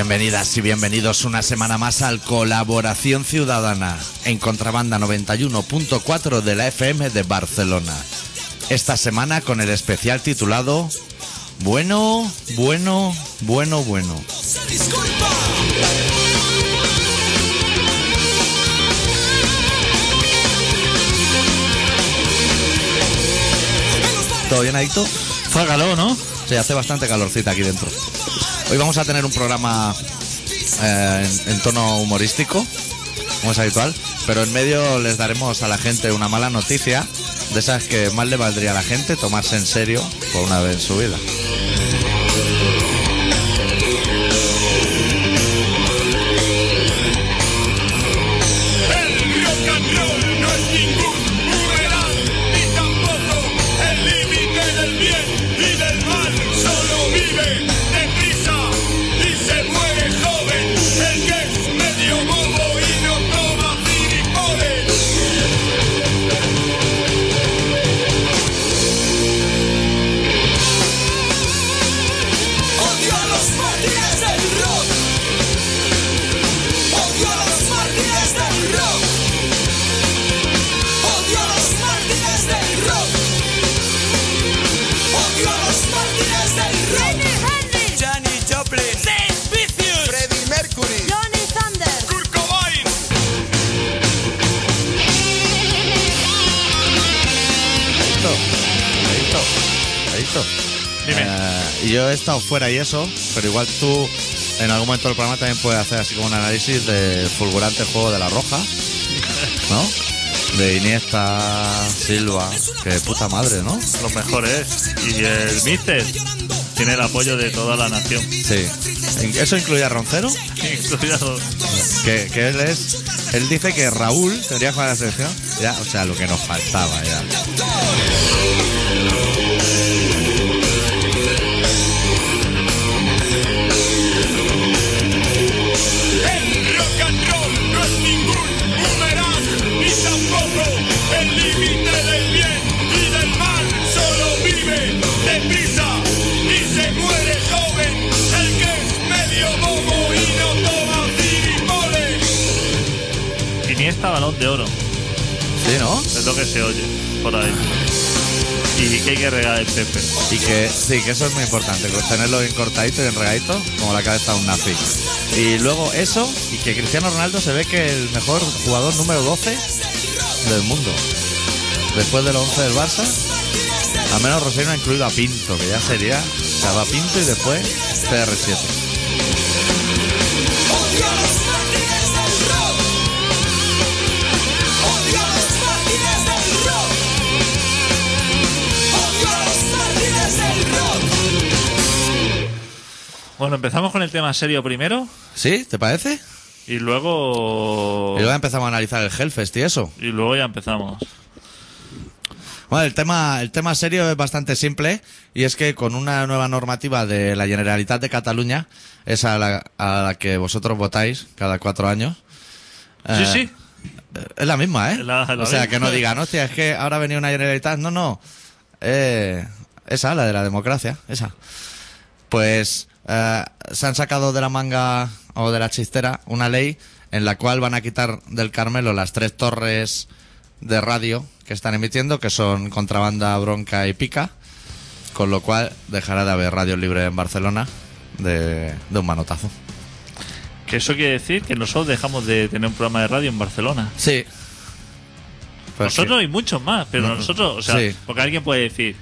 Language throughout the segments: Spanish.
Bienvenidas y bienvenidos una semana más al Colaboración Ciudadana en Contrabanda 91.4 de la FM de Barcelona. Esta semana con el especial titulado Bueno, bueno, bueno, bueno. ¿Todo bien, Adicto? Fa calor, ¿no? Sí, hace bastante calorcita aquí dentro. Hoy vamos a tener un programa eh, en, en tono humorístico, como es habitual, pero en medio les daremos a la gente una mala noticia, de esas que más le valdría a la gente tomarse en serio por una vez en su vida. Yo he estado fuera y eso, pero igual tú en algún momento del programa también puedes hacer así como un análisis del fulgurante juego de la roja, ¿no? De Iniesta, Silva, que puta madre, ¿no? Los mejores. Y el Mister tiene el apoyo de toda la nación. Sí. ¿Eso incluye a Roncero? Incluido- Que, que él es. Él dice que Raúl tendría que jugar a la selección. Ya, o sea, lo que nos faltaba ya. De oro. Sí, ¿no? Es lo que se oye por ahí. Y que hay que regar el Pepe. Y que sí, que eso es muy importante, con tenerlo bien cortadito y bien regadito, como la cabeza de un nazi. Y luego eso, y que Cristiano Ronaldo se ve que es el mejor jugador número 12 del mundo. Después de los 11 del Barça, al menos Rosero ha incluido a Pinto, que ya sería, o sea, va Pinto y después CR7. Bueno, empezamos con el tema serio primero ¿Sí? ¿Te parece? y luego. Y luego empezamos a analizar el Hellfest y eso. Y luego ya empezamos. Bueno, el tema, el tema serio es bastante simple y es que con una nueva normativa de la Generalitat de Cataluña, es a la, a la que vosotros votáis cada cuatro años. Sí, eh, sí. Es la misma, ¿eh? La- la o sea, misma. que no digan, hostia, es que ahora ha venido una Generalitat. No, no. Eh, esa, la de la democracia, esa. Pues eh, se han sacado de la manga o de la chistera una ley en la cual van a quitar del Carmelo las tres torres de radio que están emitiendo, que son Contrabanda, Bronca y Pica, con lo cual dejará de haber radio libre en Barcelona de, de un manotazo. Que eso quiere decir que nosotros dejamos de tener un programa de radio en Barcelona. Sí. Pues nosotros sí. y muchos más, pero No, nosotros, o sea, sí. porque alguien puede decir,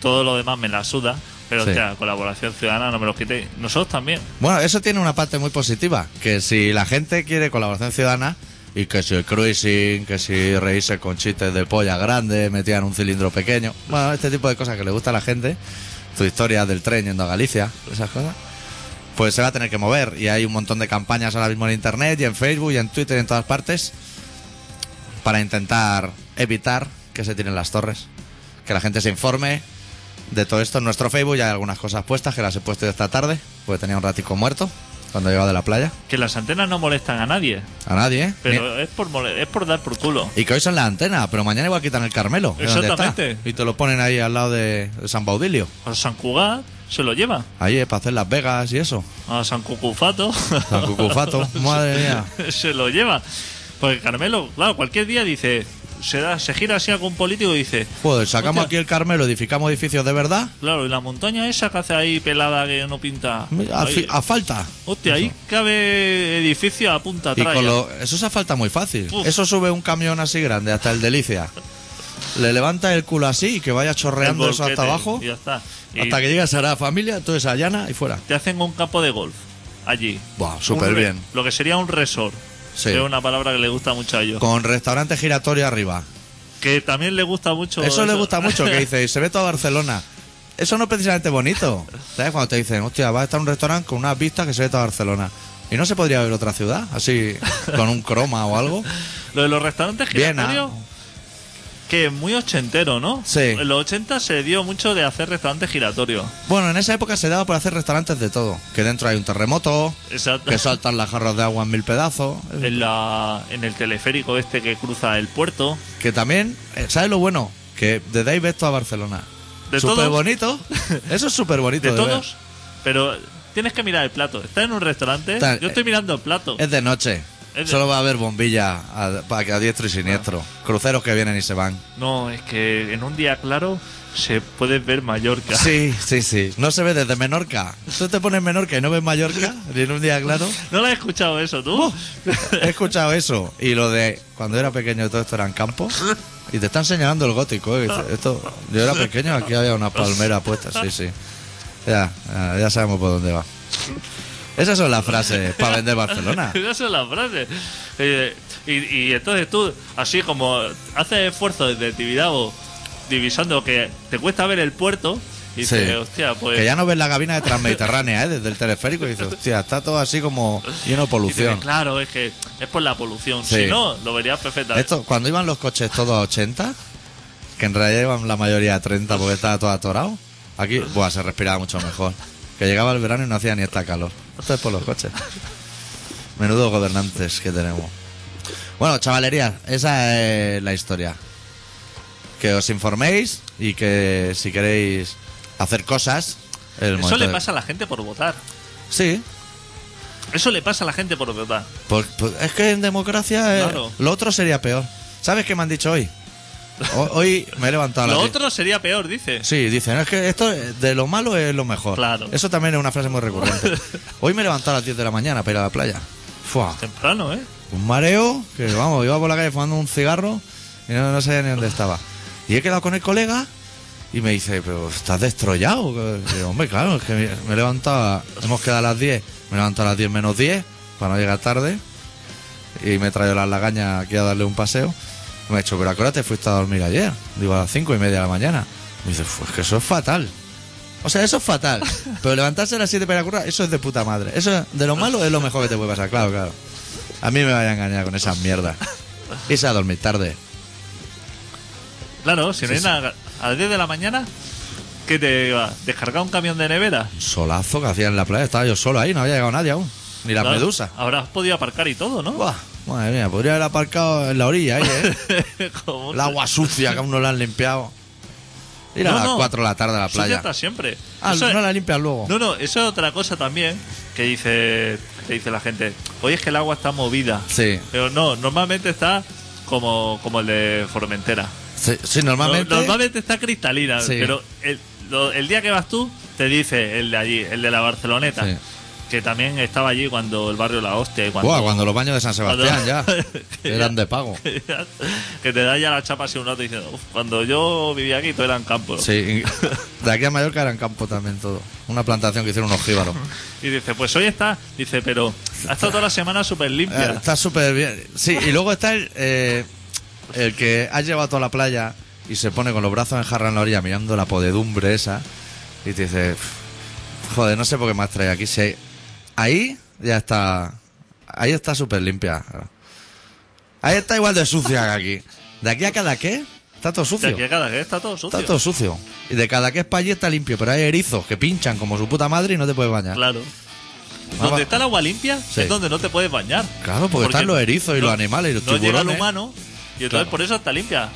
todo lo demás me la suda, pero Sí. o sea, colaboración ciudadana no me lo quite. Nosotros también. Bueno, eso tiene una parte muy positiva, que si la gente quiere colaboración ciudadana y que si el cruising, que si reírse con chistes de polla grande, metían un cilindro pequeño, bueno, este tipo de cosas que le gusta a la gente, tu historia del tren yendo a Galicia, esas cosas, pues se va a tener que mover y hay un montón de campañas ahora mismo en internet y en Facebook y en Twitter y en todas partes para intentar evitar que se tiren las torres, que la gente se informe de todo esto en nuestro Facebook. Ya hay algunas cosas puestas que las he puesto esta tarde, porque tenía un ratico muerto cuando llegaba de la playa. Que las antenas no molestan a nadie, A nadie, ¿eh? pero es por mole- es por dar por culo. Y que hoy son la antena, pero mañana igual quitan el Carmelo. Exactamente. Y te lo ponen ahí al lado de, San Baudilio. A San Cugat se lo lleva. Ahí, eh, para hacer Las Vegas y eso. a San Cucufato. San Cucufato, madre mía. se lo lleva. Porque Carmelo, claro, cualquier día dice, se, da, se gira así algún político y dice, Joder, sacamos aquí el Carmelo, edificamos edificios de verdad. claro, y la montaña esa que hace ahí pelada que no pinta. A, Ahí- a falta. hostia, ahí cabe edificio a punta atrás. eso es a falta muy fácil. Uf. Eso sube un camión así grande hasta el Delicia. Le levanta el culo así y que vaya chorreando eso hasta abajo. y ya está. Y Hasta que llegue a Sagrada Familia, todo esa llana y fuera. te hacen un campo de golf allí. Buah, súper re- bien. Lo que sería un resort. Sí. Que es una palabra que le gusta mucho a ellos. Con restaurante giratorio arriba. Que también le gusta mucho. Eso le gusta mucho, que dice, y se ve toda Barcelona. Eso no es precisamente bonito. ¿Sabes? Cuando te dicen, hostia, va a estar un restaurante con unas vistas que se ve toda Barcelona. Y no se podría ver otra ciudad, así, con un croma o algo. Lo de los restaurantes Viena. Que muy ochentero, ¿no? Sí. En los 80 se dio mucho de hacer restaurantes giratorios. Bueno, en esa época se daba por hacer restaurantes de todo. Que dentro hay un terremoto, Exacto. que saltan las jarras de agua en mil pedazos. En, la, en el teleférico este que cruza el puerto. Que también, eh, ¿sabes lo bueno? Que desde ahí ves toda Barcelona. ¿De Súper todos? bonito. Eso es súper bonito. De de ver. todos. Pero tienes que mirar el plato. Estás en un restaurante. Está- yo estoy mirando el plato. Es de noche. Solo va a haber bombillas a, para que a diestro y siniestro. Cruceros que vienen y se van. No, es que en un día claro se puede ver Mallorca. Sí, sí, sí. No se ve desde Menorca. Tú te pones Menorca y no ves Mallorca, ni en un día claro. ¿No lo has escuchado eso tú? He escuchado eso. Y lo de cuando era pequeño todo esto eran campos. Y te están señalando el gótico. ¿eh? Esto, yo era pequeño, aquí había una palmera puesta. Sí, sí. Ya, ya sabemos por dónde va. Esas son las frases para vender Barcelona. Esa es la frase. Eh, y, y entonces tú, así como haces esfuerzo desde Tibidabo, divisando que te cuesta ver el puerto, y Sí. dices, hostia, pues. Que ya no ves la cabina de Transmediterránea, ¿eh? Desde el teleférico y dices, hostia, está todo así como lleno de dices, polución. claro, es que es por la polución. Sí. Si no, lo verías perfectamente. Esto, cuando iban los coches todos a 80, que en realidad iban la mayoría a 30 porque estaba todo atorado, aquí buah, se respiraba mucho mejor. Que llegaba el verano y no hacía ni esta calor. Esto es por los coches. Menudo gobernantes que tenemos. Bueno, chavalería, esa es la historia. Que os informéis y que si queréis hacer cosas, el Eso momento le de- pasa a la gente por votar. Sí, Eso le pasa a la gente por votar. Pues, pues es que en democracia eh, Claro. lo otro sería peor. ¿Sabes qué me han dicho hoy? Ho- Hoy me he levantado a las Lo diez- otro sería peor, dice. Sí, dicen, es que esto de lo malo es lo mejor. Claro. Eso también es una frase muy recurrente. Hoy me he levantado a las 10 de la mañana para ir a la playa. Fua, Temprano, ¿eh? un mareo, que vamos, iba por la calle fumando un cigarro y no, no sabía ni dónde estaba. Y he quedado con el colega y me dice, pero estás destrollado. Digo, hombre, claro, es que me, me he levantado, a- hemos quedado a las 10, me he levantado a las 10 menos 10 para no llegar tarde y me he traído las lagañas aquí a darle un paseo. Me ha dicho, pero ¿a te fuiste a dormir ayer? Digo, a las 5 y media de la mañana. Me dice, pues que eso es fatal. O sea, eso es fatal. Pero levantarse a las 7 para currar, eso es de puta madre. Eso de lo malo es lo mejor que te puede pasar, claro, claro. A mí me vaya a engañar con esas mierdas. Irse a dormir tarde. Claro, si no hay nada. A las 10 de la mañana, ¿qué te iba? ¿Descargar un camión de nevera? Solazo que hacía en la playa. Estaba yo solo ahí, no había llegado nadie aún. Ni las Claro, medusas. Habrás podido aparcar y todo, ¿no? Buah, madre mía, podría haber aparcado en la orilla ahí, ¿eh? El agua sucia que aún no la han limpiado. Ir a No, las no. 4 de la tarde a la Eso playa. está siempre. Ah, Eso es- no la limpias luego. No, no, eso es otra cosa también que dice, que dice la gente. Oye, es que el agua está movida. Sí. Pero no, normalmente está como, como el de Formentera. Sí, sí, normalmente. No- normalmente está cristalina, Sí. pero el, lo- el día que vas tú, te dice el de allí, el de la Barceloneta, Sí. Que también estaba allí cuando el barrio La Hostia y cuando... Buah, cuando los baños de San Sebastián ya. Eran de pago. que te da ya la chapa así un rato diciendo, "Uf, cuando yo vivía aquí todo eran campos. Sí, de aquí a Mallorca eran campo también todo. Una plantación que hicieron unos jíbaros. Y dice, pues hoy está, dice, pero ha estado toda la semana súper Eh, limpia. está súper bien. Sí, y luego está el, eh, el que ha llevado a toda la playa y se pone con los brazos en jarra en la orilla mirando la podedumbre esa y te dice, joder, no sé por qué me has traído aquí. Si hay- ahí ya está, ahí está súper limpia. Ahí está igual de sucia que aquí. De aquí a cada qué, está todo De sucio. aquí a cada vez está todo sucio. Está todo sucio. Y de cada que es para allí está limpio, pero hay erizos que pinchan como su puta madre y no te puedes bañar. Claro. Ah. Donde está el agua limpia Sí. es donde no te puedes bañar. Claro, porque están los erizos y los animales y los no llega el tiburones. humano y entonces Claro. por eso está limpia.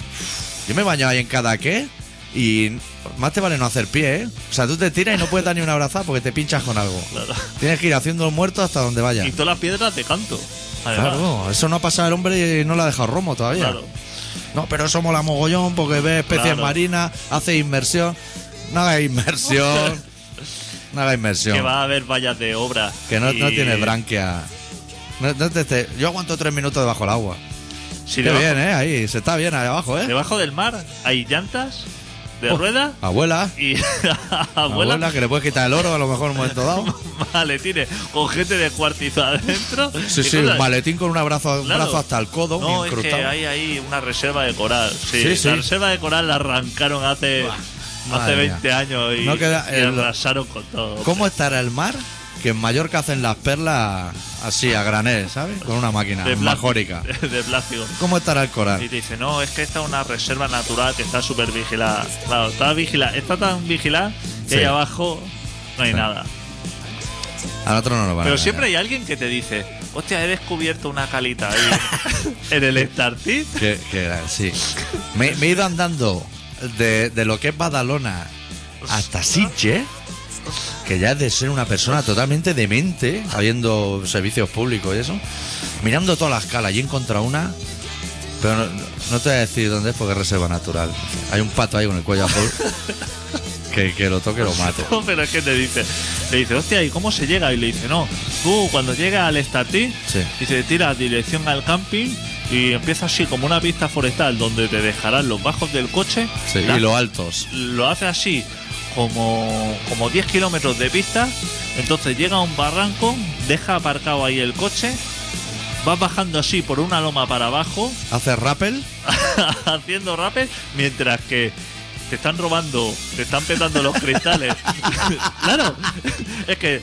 Yo me he bañado ahí en cada qué y más te vale no hacer pie, ¿eh? O sea, tú te tiras y no puedes dar ni una abrazada porque te pinchas con algo. Claro. Tienes que ir haciendo el muerto hasta donde vaya. Y todas las piedras de canto. Además. Claro, eso no ha pasado el hombre y no le ha dejado romo todavía. Claro. No, pero eso mola mogollón porque ve especies Claro. marinas, hace inmersión. No haga inmersión. no haga inmersión. Que va a haber vallas de obra. Que no, y- no tiene branquia. No- no te- te- yo aguanto tres minutos debajo del agua. Si Qué debajo, bien, ¿eh? Ahí, se está bien ahí abajo, ¿eh? debajo del mar hay llantas de Oh. rueda Abuela. y Abuela. abuela, que le puedes quitar el oro a lo mejor en un momento dado. maletines con gente de cuartizo adentro. Sí, sí, un maletín con un abrazo, un Claro. brazo hasta el codo, No, es que hay ahí una reserva de coral. Sí, Sí, sí. la reserva de coral la arrancaron hace, hace mía. 20 años y, No queda y el- arrasaron con todo. ¿Cómo estará el mar? Que en Mallorca hacen las perlas así, a granel, ¿sabes? Con una máquina De majórica. De plástico. ¿Cómo estará el Y coral? te dice, no, es que esta es una reserva natural que está súper vigilada. Claro, está vigilada, está tan vigilada que Sí. ahí abajo no hay nada. A nosotros no nos van a Pero siempre hay alguien que te dice, hostia, he descubierto una calita ahí en el Startit. Que, que sí. Me, me he ido andando de, de lo que es Badalona hasta Sitges, que ya es de ser una persona totalmente demente, habiendo servicios públicos y eso, mirando todas las calas y he encontrado una, pero no, no te voy a decir dónde es porque es reserva natural. Hay un pato ahí con el cuello azul que, que lo toque lo mate. No, pero es que te dice, le dice, hostia, ¿y cómo se llega? Y le dice, no, tú cuando llegas al Startit, Sí. dice, tira dirección al camping y empieza así como una pista forestal donde te dejarán los bajos del coche. Sí, y los altos. lo hace así como, como 10 kilómetros de pista, entonces llega a un barranco, deja aparcado ahí el coche, vas bajando así por una loma para abajo, ¿Hace rappel? haciendo rappel, mientras que te están robando, te están petando los cristales. claro, es que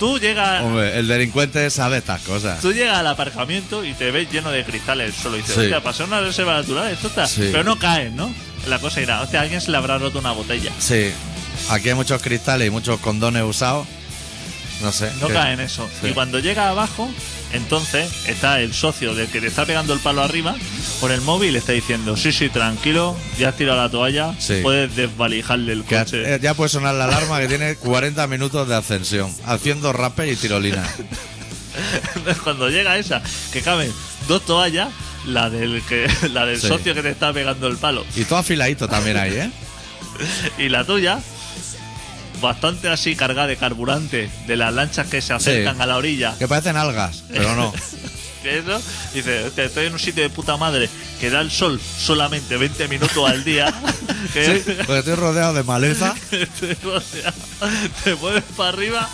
tú llegas... Hombre, el delincuente sabe estas cosas. Tú llegas al aparcamiento y te ves lleno de cristales solo y dices, Sí. ser una reserva natural, esto está. Sí. Pero no caen, ¿no? La cosa irá, hostia, a alguien se le habrá roto una botella. Sí, aquí hay muchos cristales y muchos condones usados. No sé. No que- cae en eso. Sí. Y cuando llega abajo, entonces está el socio del que te está pegando el palo arriba con el móvil y le está diciendo, sí, sí, tranquilo, ya has tirado la toalla, Sí. puedes desvalijarle el Que coche. eh, ya puede sonar la alarma que tiene 40 minutos de ascensión, haciendo rappel y tirolina. cuando llega esa, que caben dos toallas, la del, que, la del Sí. socio que te está pegando el palo Y todo afiladito también ahí, ¿eh? y la tuya, bastante así cargada de carburante de las lanchas que se acercan Sí. a la orilla. Que parecen algas, pero no. eso, dice, "Hostia, estoy en un sitio de puta madre que da el sol solamente 20 minutos al día. que Sí, porque estoy rodeado de maleza. te, o sea, te mueves para arriba,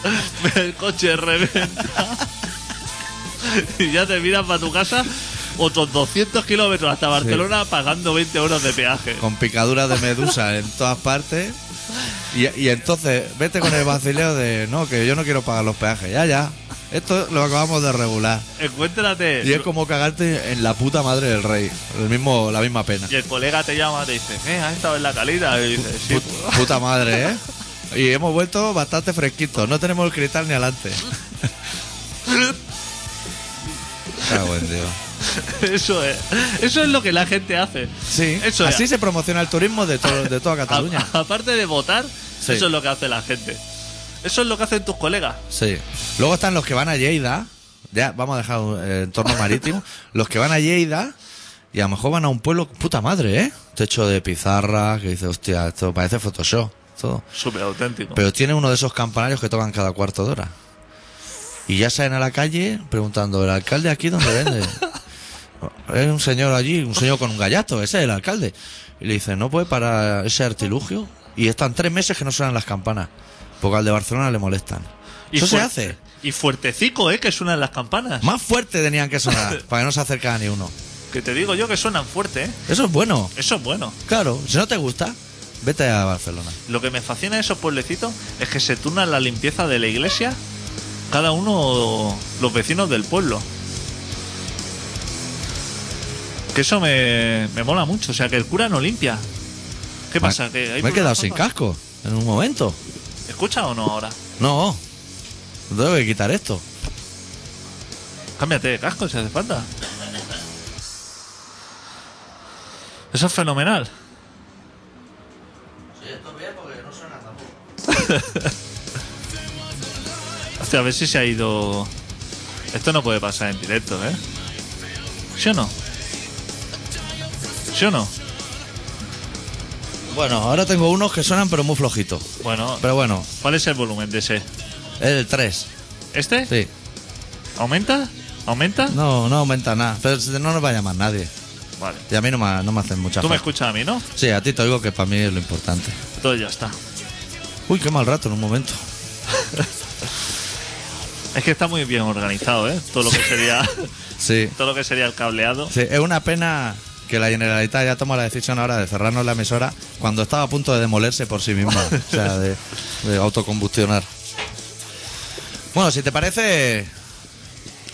el coche reventa y ya te miras para tu casa otros 200 kilómetros hasta Barcelona pagando 20 euros de peaje. Con picaduras de medusa en todas partes. Y, y entonces, vete con el vacileo de no, que yo no quiero pagar los peajes. Ya, ya. Esto lo acabamos de regular. Encuéntrate. Y es como cagarte en la puta madre del rey. El mismo, la misma pena. Y el colega te llama, te dice, ¿eh? ¿Has estado en la calidad? Y dices, sí. Put- puta madre, ¿eh? Y hemos vuelto bastante fresquitos. No tenemos el cristal ni adelante. Cago en Dios. Eso es. Eso es lo que la gente hace. Sí, Eso es. así se promociona el turismo de, todo, de toda Cataluña. A- aparte de votar, Sí. eso es lo que hace la gente. Eso es lo que hacen tus colegas. Sí. Luego están los que van a Lleida. Ya, vamos a dejar el entorno marítimo. Los que van a Lleida y a lo mejor van a un pueblo, puta madre, ¿eh? Techo de pizarra, que dice, hostia, esto parece Photoshop. Todo. Súper auténtico. Pero tiene uno de esos campanarios que tocan cada cuarto de hora. Y ya salen a la calle preguntando, ¿el alcalde aquí dónde vende? Hay un señor allí, un señor con un gallato, ese es el alcalde. Y le dice, ¿no puede parar ese artilugio? Y están tres meses que no suenan las campanas. Porque al de Barcelona le molestan. Eso se hace. Y fuertecico, ¿eh? Que suenan las campanas. Más fuerte tenían que sonar, para que no se acercara ni uno. Que te digo yo que suenan fuerte, ¿eh? Eso es bueno. Eso es bueno. Claro, si no te gusta, vete a Barcelona. Lo que me fascina de esos pueblecitos es que se turnan la limpieza de la iglesia cada uno, los vecinos del pueblo. Que eso me, me mola mucho. O sea, que el cura no limpia. ¿Qué pasa? ¿Que hay Me he quedado sin casco en un momento. ¿Escucha o no ahora? No, tengo que quitar esto. Cámbiate de casco si hace falta. Eso es fenomenal. Hostia, a ver si se ha ido. Esto no puede pasar en directo, ¿eh? ¿Sí o no? ¿Sí o no? Bueno, ahora tengo unos que suenan pero muy flojitos. Bueno, Pero bueno, ¿cuál es el volumen de ese? es el 3. ¿Este? Sí. ¿Aumenta? ¿Aumenta? No, no aumenta nada. Pero no nos va a llamar nadie. Vale. Y a mí no me, no me hacen mucha Tú me falta. escuchas a mí, ¿no? Sí, a ti te oigo que para mí es lo importante. Entonces ya está. Uy, qué mal rato en un momento. Es que está muy bien organizado, ¿eh? Todo lo que sería, Sí. todo lo que sería el cableado. Sí, es una pena que la Generalitat ya toma la decisión ahora de cerrarnos la emisora cuando estaba a punto de demolerse por sí misma. o sea, de, de autocombustionar. Bueno, si te parece,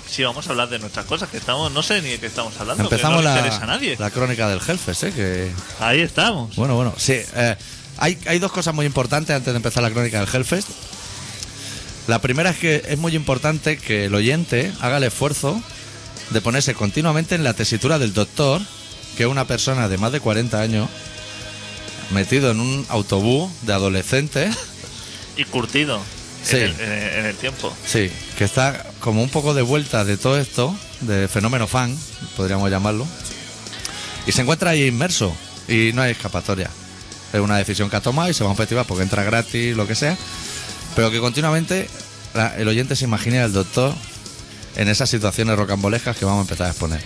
Sí, vamos a hablar de nuestras cosas, que estamos, no sé ni de qué estamos hablando, empezamos que no le la, a nadie. la crónica del Hellfest, ¿eh? Que, Ahí estamos. bueno, bueno, sí. eh, hay, hay dos cosas muy importantes antes de empezar la crónica del Hellfest. La primera es que es muy importante que el oyente haga el esfuerzo de ponerse continuamente en la tesitura del doctor, que una persona de más de 40 años, metido en un autobús de adolescentes, Y curtido Sí. en, el, en el- en el tiempo. sí, que está como un poco de vuelta de todo esto, de fenómeno fan, podríamos llamarlo, y se encuentra ahí inmerso y no hay escapatoria. Es una decisión que ha tomado y se va a un festival porque entra gratis, lo que sea, pero que continuamente la- el oyente se imagina al doctor en esas situaciones rocambolescas que vamos a empezar a exponer.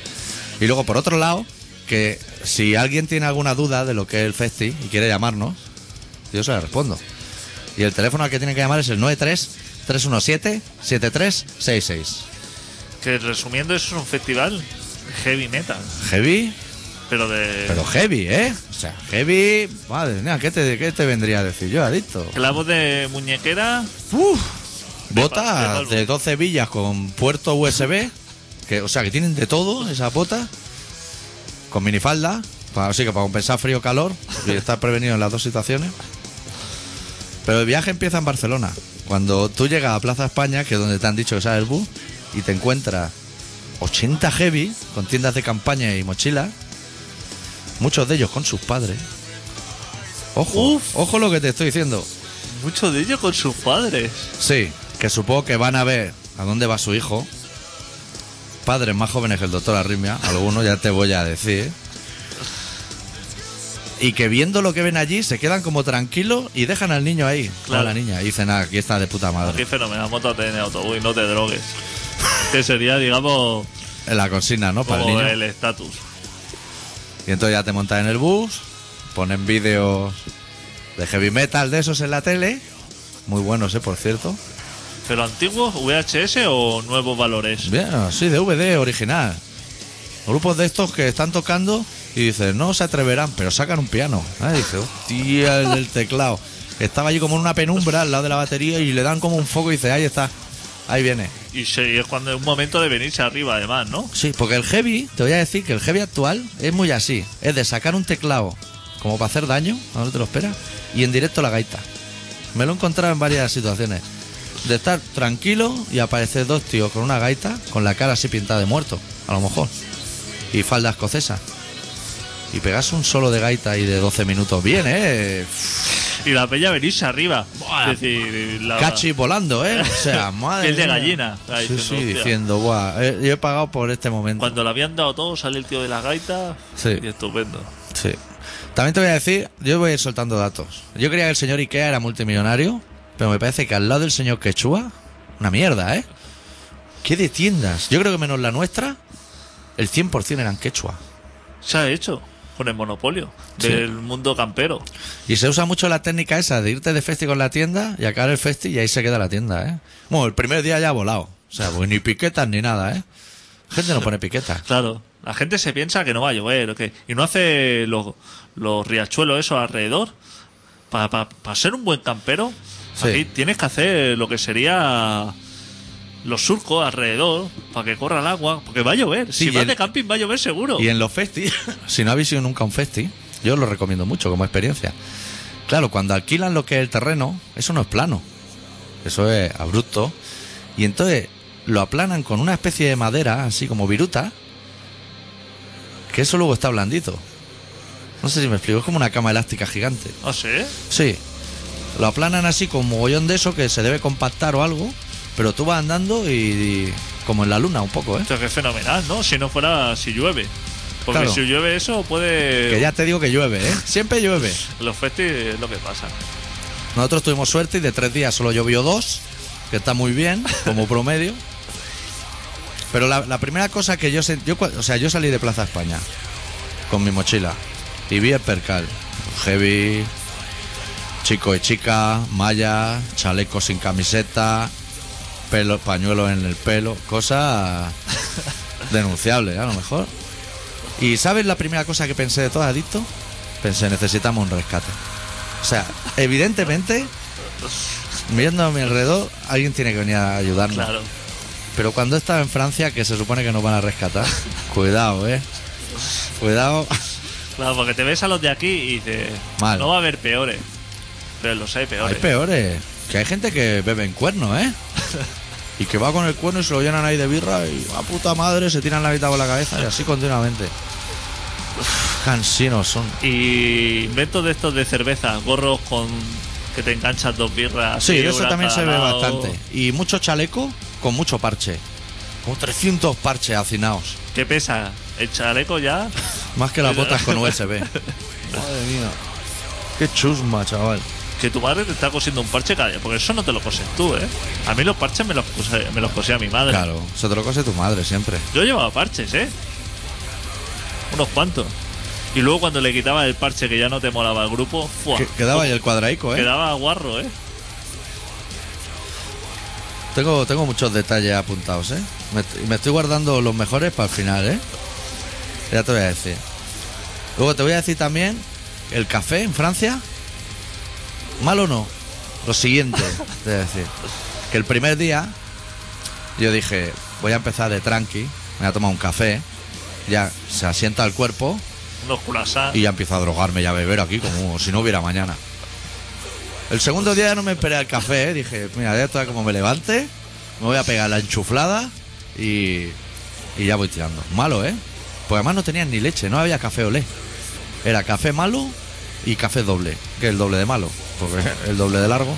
Y luego, por otro lado, que si alguien tiene alguna duda de lo que es el festi y quiere llamarnos, yo se la respondo. Y el teléfono al que tiene que llamar es el 93-317-7366. Que resumiendo, eso es un festival heavy metal. Heavy, Pero de pero heavy, ¿eh? O sea, heavy, madre mía, ¿qué te, qué te vendría a decir yo, adicto? clavos de muñequera. Uf, de botas polvo. de 12 villas con puerto USB, que, o sea, que tienen de todo esas botas, con minifalda, para, así que para compensar frío calor, y estar prevenido en las dos situaciones. Pero el viaje empieza en Barcelona, cuando tú llegas a Plaza España, que es donde te han dicho que sale el bus, y te encuentras 80 heavy, con tiendas de campaña y mochilas, muchos de ellos con sus padres. Ojo, Uf. ojo lo que te estoy diciendo. Muchos de ellos con sus padres. Sí, que supongo que van a ver a dónde va su hijo. Padres más jóvenes que el doctor Arritmia, algunos ya te voy a decir. Y que viendo lo que ven allí se quedan como tranquilos y dejan al niño ahí, Claro. a la niña. Y dicen, ah, aquí está de puta Qué madre. fenomenal, montate en el autobús y no te drogues. que sería, digamos, En la consigna, ¿no? Para el como niño. el estatus. Y entonces ya te montas en el bus, ponen vídeos de heavy metal de esos en la tele. Muy buenos, ¿eh? Por cierto. ¿Pero antiguos, VHS o nuevos valores? Bien, sí, DVD original. Grupos de estos que están tocando y dicen, no se atreverán, pero sacan un piano. Ah, dice, hostia, el del teclado. Estaba allí como en una penumbra al lado de la batería y le dan como un foco y dice, ahí está, ahí viene. Y se- es cuando es un momento de venirse arriba, además, ¿no? Sí, porque el heavy, te voy a decir que el heavy actual es muy así. Es de sacar un teclado como para hacer daño, a donde te lo esperas, y en directo la gaita. Me lo he encontrado en varias situaciones. De estar tranquilo y aparecer dos tíos con una gaita, con la cara así pintada de muerto, a lo mejor. Y falda escocesa. Y pegas un solo de gaita y de 12 minutos bien, ¿eh? Y la peña venirse arriba. Es decir, la, Cachi volando, ¿eh? O sea, madre Piel de gallina. Sí, sí, diciendo, buah, eh, yo he pagado por este momento. Cuando le habían dado todo, sale el tío de la gaita. Sí. Y estupendo. Sí. También te voy a decir, yo voy a ir soltando datos. Yo creía que el señor Ikea era multimillonario, pero me parece que al lado del señor Quechua, una mierda, ¿eh? ¿Qué de tiendas? Yo creo que menos la nuestra, el 100% eran Quechua. Se ha hecho con el monopolio Sí. del mundo campero. Y se usa mucho la técnica esa de irte de festi con la tienda y acabar el festi y ahí se queda la tienda, ¿eh? Bueno, el primer día ya ha volado. O sea, pues ni piquetas ni nada, ¿eh? Gente no pone piquetas. Claro. La gente se piensa que no va a llover, ¿o qué? Y no hace los, los riachuelos eso alrededor. Para ser un buen campero, Sí. aquí tienes que hacer lo que sería los surcos alrededor para que corra el agua, porque va a llover. Sí, si vas el- de camping va a llover seguro. Y en los festi, si no habéis ido nunca a un festi, yo lo recomiendo mucho como experiencia. Claro, cuando alquilan lo que es el terreno, eso no es plano. Eso es abrupto. Y entonces lo aplanan con una especie de madera, así como viruta, que eso luego está blandito. No sé si me explico, es como una cama elástica gigante. No sé. Sí. Lo aplanan así con mogollón de eso que se debe compactar o algo, pero tú vas andando y, y como en la luna un poco, ¿eh? Esto es fenomenal, ¿no? Si no fuera si llueve. Porque Claro. si llueve eso puede... Que ya te digo que llueve, ¿eh? Siempre llueve. Los festis es lo que pasa. Nosotros tuvimos suerte y de tres días solo llovió dos, que está muy bien, como promedio. Pero la, la primera cosa que yo sentí, yo, o sea, yo salí de Plaza España con mi mochila y vi el percal. Heavy, chico y chica, malla, chaleco sin camiseta, pelo, pañuelo en el pelo, cosa denunciable, a lo mejor. ¿Y sabes la primera cosa que pensé de todo, Adicto? Pensé, necesitamos un rescate. O sea, evidentemente, mirando a mi alrededor, alguien tiene que venir a ayudarnos. Claro. Pero cuando estaba en Francia, que se supone que nos van a rescatar, cuidado, eh. Cuidado. Claro, porque te ves a los de aquí y dices, Mal. no va a haber peores. Pero los hay peores. Hay peores. Que hay gente que bebe en cuerno, ¿eh? Y que va con el cuerno y se lo llenan ahí de birra y a puta madre se tiran la mitad por la cabeza y así continuamente. Cansinos son. Y inventos de estos de cerveza, gorros con que te enganchas dos birras. Sí, eso también se ve bastante. Y mucho chaleco con mucho parche. Como 300 parches hacinados. ¿Qué pesa? El chaleco ya. Más que las botas con USB. Madre mía. Qué chusma, chaval. Que tu madre te está cosiendo un parche cada día, porque eso no te lo coses tú, ¿eh? A mí los parches me los, cose- me los cosía mi madre. Claro, se te lo cose tu madre siempre. Yo llevaba parches, ¿eh? Unos cuantos. Y luego cuando le quitaba el parche que ya no te molaba el grupo, ¡fua! Que- Quedaba ahí el cuadraico, ¿eh? Quedaba guarro, ¿eh? Tengo, tengo muchos detalles apuntados, ¿eh? Me, me estoy guardando los mejores para el final, ¿eh? Ya te voy a decir. Luego te voy a decir también el café en Francia. ¿Mal o no? Lo siguiente, te voy a decir. Que el primer día yo dije, voy a empezar de tranqui, me voy a tomar un café, ya se asienta el cuerpo Unos y ya empiezo a drogarme y a beber aquí como si no hubiera mañana. El segundo día ya no me esperé al café, ¿eh? dije, mira, ya está como me levante, me voy a pegar la enchuflada y, y ya voy tirando. Malo, ¿eh? Pues además no tenían ni leche, no había café olé. Era café malo y café doble, que es el doble de malo, porque el doble de largo.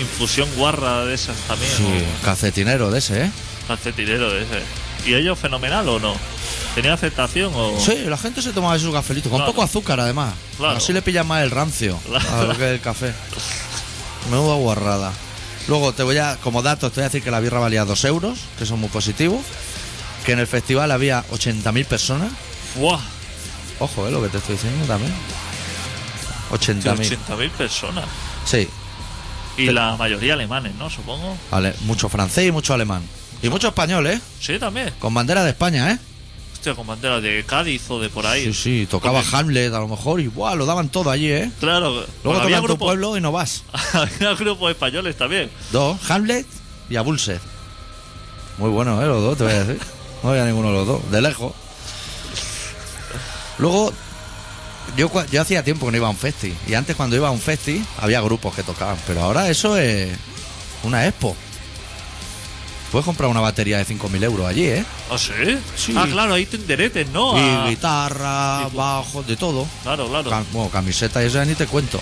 Infusión guarra de esas también. Sí, o calcetinero de ese, ¿eh? calcetinero de ese. ¿Y ellos fenomenal o no? ¿Tenía aceptación o.? Sí, la gente se tomaba su cafelito, con Claro. poco azúcar además. Claro. Así le pillan más el rancio Claro. a lo que es el café. Menuda guarrada. Luego te voy a, como datos, te voy a decir que la birra valía 2 euros, que son muy positivos. Que en el festival había 80.000 personas. ¡Buah! Ojo, eh, lo que te estoy diciendo también. 80.000. 80.000 personas. Sí, Y la mayoría alemanes, ¿no? Supongo. vale. Mucho francés y mucho alemán. Y mucho español, ¿eh? Sí, también. Con bandera de España, ¿eh? Hostia, con bandera de Cádiz o de por ahí. Sí, sí. Tocaba Porque- Hamlet a lo mejor y ¡buah! Lo daban todo allí, ¿eh? Claro. Luego bueno, había tu pueblo y no vas. había grupos españoles también. Dos, Hamlet y Abulset. Muy bueno, ¿eh? Los dos, te voy a decir. No había ninguno de los dos, de lejos. Luego, yo, yo hacía tiempo que no iba a un festi. Y antes, cuando iba a un festi, había grupos que tocaban. Pero ahora eso es una expo. Puedes comprar una batería de 5.000 euros allí, ¿eh? ¿Ah, sí? Sí. Ah, claro, ahí te enderetes, ¿no? Y Ah, guitarra, bajo, de todo. Claro, claro. Cam- bueno, camiseta y eso ni te cuento.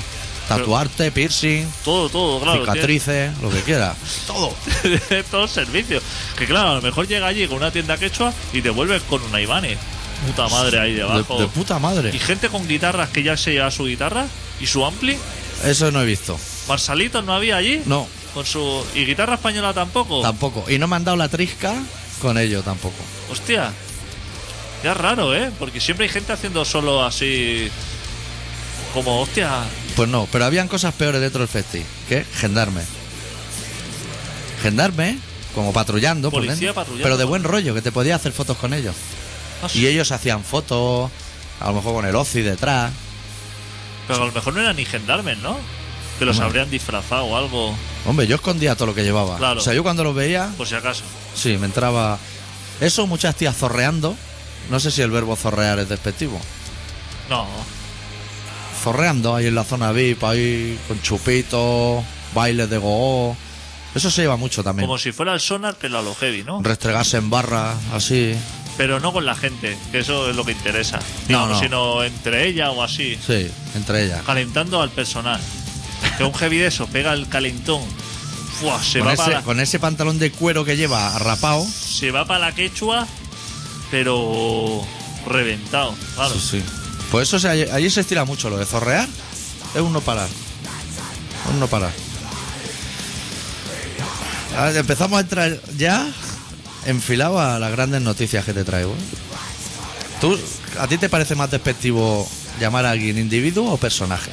Tatuarte, piercing, Todo, todo, claro. cicatrices, lo que quieras. Todo. todo servicio. Que claro, a lo mejor llega allí con una tienda quechua y te vuelves con una Ivane. Puta madre ahí debajo. De, de puta madre. Y gente con guitarras que ya se lleva su guitarra y su ampli. Eso no he visto. Marsalitos no había allí. No, Con su. Y guitarra española tampoco. tampoco. Y no me han dado la trisca con ello tampoco. Hostia. Ya es raro, ¿eh? Porque siempre hay gente haciendo solo así. Como, hostia. Pues no, pero habían cosas peores dentro del festi. Que gendarme. Gendarme, como patrullando, por Policía dentro, patrullando. pero de buen rollo, que te podías hacer fotos con ellos. Y ellos hacían fotos, a lo mejor con el OCI detrás. Pero a lo mejor no eran ni gendarmes, ¿no? Que los Hombre. habrían disfrazado o algo. Hombre, yo escondía todo lo que llevaba. Claro. O sea, yo cuando los veía, Por si acaso. sí, me entraba. Eso, muchas tías zorreando. No sé si el verbo zorrear es despectivo. No. Zorreando ahí en la zona VIP, ahí con chupitos, bailes de go Eso se lleva mucho también. Como si fuera el sonar, pero a lo heavy, ¿no? Restregarse en barra, así. Pero no con la gente, que eso es lo que interesa. No, Digamos, no. Sino entre ella o así. Sí, entre ellas. Calentando al personal. Que un heavy de eso pega el calentón. Fua, se, Con va ese, para, con ese pantalón de cuero que lleva rapado. se va para la quechua, pero reventado. Claro. Sí, sí. Por eso se- allí se estira mucho lo de zorrear. Es un no parar. Un no parar. Ahora empezamos a entrar ya enfilado a las grandes noticias que te traigo. ¿Tú, ¿A ti te parece más despectivo llamar a alguien individuo o personaje?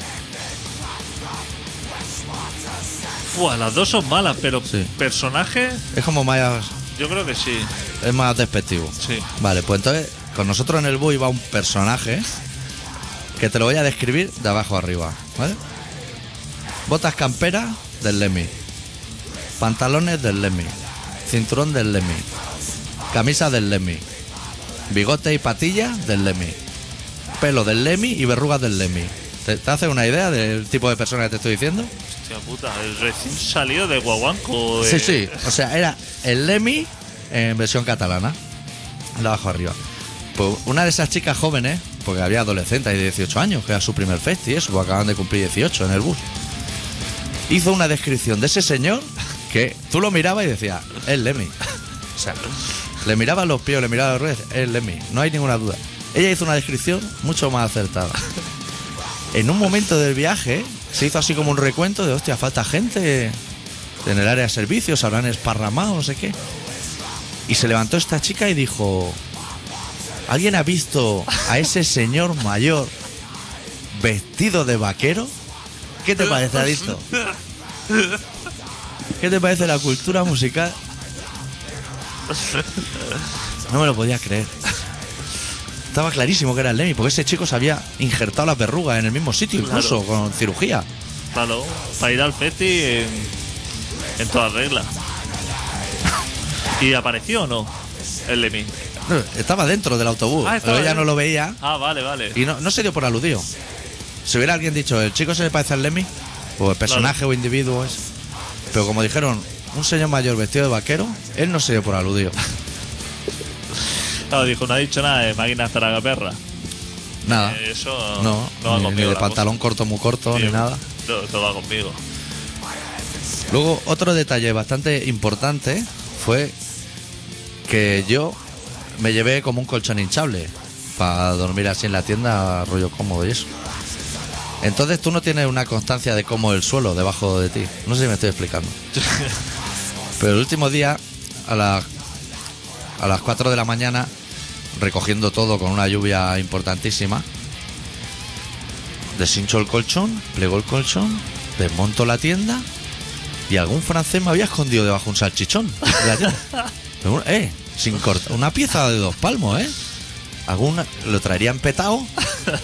Fua, las dos son malas, pero Sí. personaje, Es como más, yo creo que sí. es más despectivo. Sí. Vale, pues entonces con nosotros en el Bui va un personaje que te lo voy a describir de abajo arriba, ¿vale? Botas camperas del Lemmy. Pantalones del Lemmy. Cinturón del Lemmy. Camisa del Lemmy. Bigote y patilla del Lemmy. Pelo del Lemmy y verrugas del Lemmy. ¿Te, te haces una idea del tipo de persona que te estoy diciendo? Hostia puta, el recién salido de Guaguanco. Sí, sí. O sea, era el Lemmy en versión catalana. De abajo arriba. Pues una de esas chicas jóvenes, porque había adolescentes de 18 años, que era su primer festi y eso, pues acaban de cumplir 18 en el bus. Hizo una descripción de ese señor que tú lo mirabas y decías, es Lemmy. O sea, le miraba los pies, le miraba los ruedas, es Lemmy. No hay ninguna duda. Ella hizo una descripción mucho más acertada. En un momento del viaje se hizo así como un recuento de, hostia, falta gente en el área de servicios, habrán esparramado, no sé qué. Y se levantó esta chica y dijo, ¿alguien ha visto a ese señor mayor vestido de vaquero? ¿Qué te parece, Adicto? ¿Qué te parece la cultura musical? No me lo podía creer. Estaba clarísimo que era el Lemmy, porque ese chico se había injertado las verrugas en el mismo sitio, incluso con cirugía. Claro, para ir al festi en, en toda regla. ¿Y apareció o no? El Lemmy. No, Estaba dentro del autobús, Ah, pero ella no lo veía Ah, vale, vale. y no, no se dio por aludido. Si hubiera alguien dicho, el chico se le parece al Lemmy, o el personaje o individuo es. Pero como dijeron, un señor mayor vestido de vaquero, él no se dio por aludido. Claro, dijo, no ha dicho nada de máquinas tragaperra. Nada. Eh, Eso No, no va ni, de la pantalón corto muy corto, ni nada. No, no va conmigo. Luego, otro detalle bastante importante fue que yo me llevé como un colchón hinchable para dormir así en la tienda, rollo cómodo y eso. Entonces tú no tienes una constancia de cómo el suelo debajo de ti. No sé si me estoy explicando. Pero el último día, a, la- a las 4 de la mañana, recogiendo todo con una lluvia importantísima, deshincho el colchón, plego el colchón, desmonto la tienda y algún francés me había escondido debajo un salchichón. de la tienda. Eh, sin cortar. Una pieza de dos palmos, ¿eh? Algún, lo traerían petado,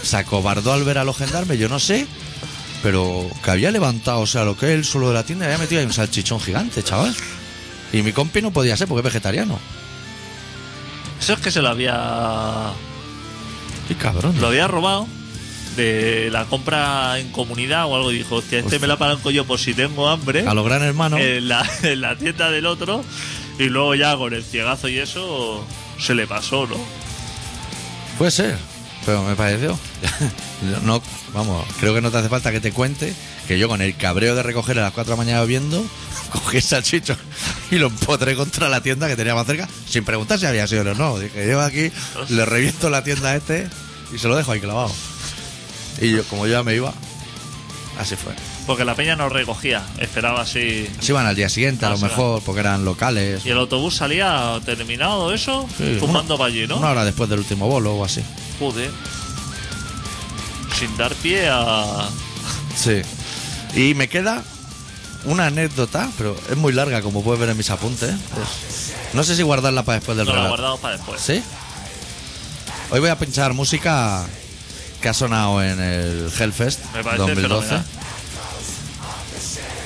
se acobardó al ver a los gendarmes, yo no sé, pero que había levantado, o sea, lo que es el suelo de la tienda, había metido ahí un salchichón gigante, chaval. Y mi compi no podía ser porque es vegetariano. Eso es que se lo había. Qué cabrón. Lo había robado de la compra en comunidad o algo. Y dijo, hostia, este Hostia. me la pagan yo por si tengo hambre. A los gran hermanos. en la, en la tienda del otro y luego ya con el ciegazo y eso se le pasó, ¿no? Puede ser, pero me pareció. Yo no, vamos, creo que no te hace falta que te cuente que yo con el cabreo de recoger a las 4 de la mañana viendo, cogí el salchicho y lo empotré contra la tienda que tenía más cerca, sin preguntar si había sido o no. Dije, llevo aquí, le reviento la tienda a este y se lo dejo ahí clavado. Y yo, como yo ya me iba, así fue. Porque la peña no recogía, esperaba así. Se iban al día siguiente, a Ah, lo se va. mejor, porque eran locales. Y el autobús salía terminado eso, Sí, fumando para allí, ¿no? Una hora después del último bolo o así. Joder. Sin dar pie a. Sí. Y me queda una anécdota, pero es muy larga, como puedes ver en mis apuntes. Es- No sé si guardarla para después del No, lo relato. guardamos para después. ¿Sí? Hoy voy a pinchar música que ha sonado en el Hellfest Me parece 2012. fenomenal.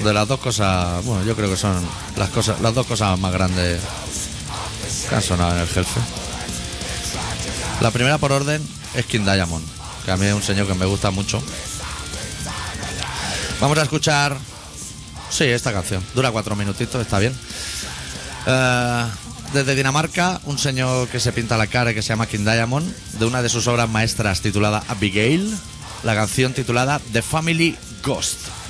De las dos cosas, bueno, yo creo que son las cosas, las dos cosas más grandes que han sonado en el Hellfest. La primera por orden es King Diamond, que a mí es un señor que me gusta mucho. Vamos a escuchar, sí, esta canción. Dura cuatro minutitos, está bien. Eh, desde Dinamarca, un señor que se pinta la cara y que se llama King Diamond, de una de sus obras maestras titulada Abigail, la canción titulada The Family Ghost.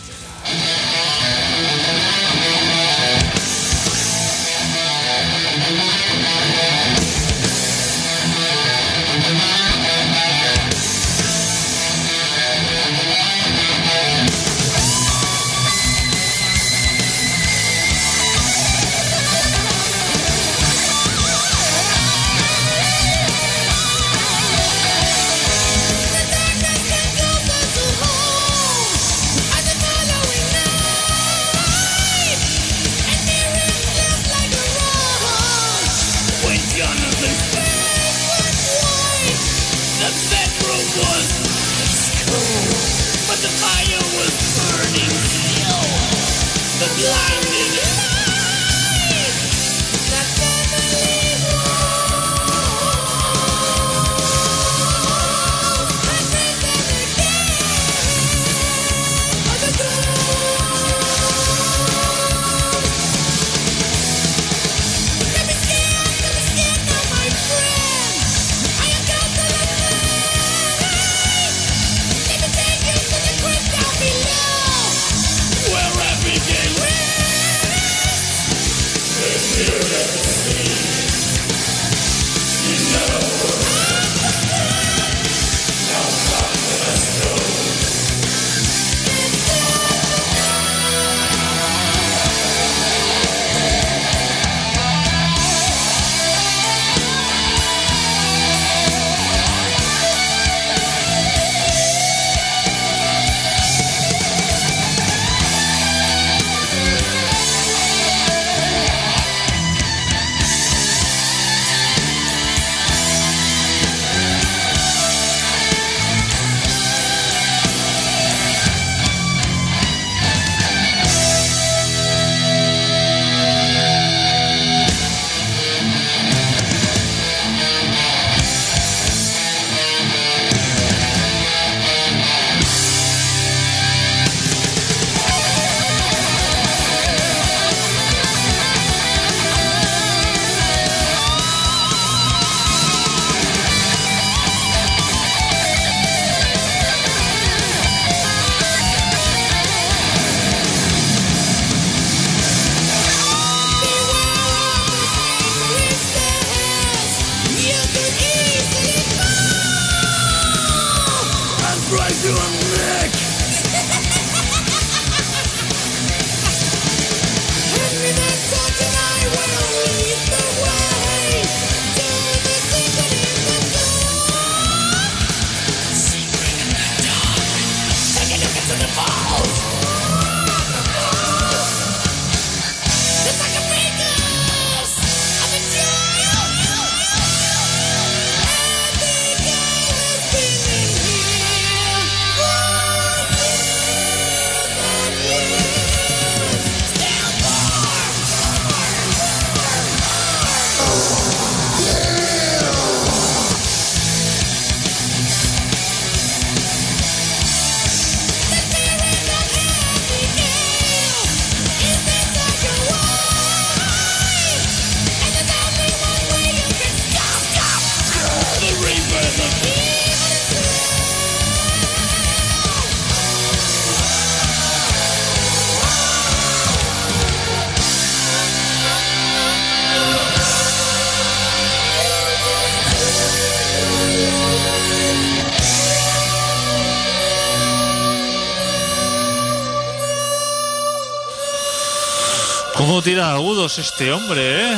¿Cómo tira agudos este hombre, eh?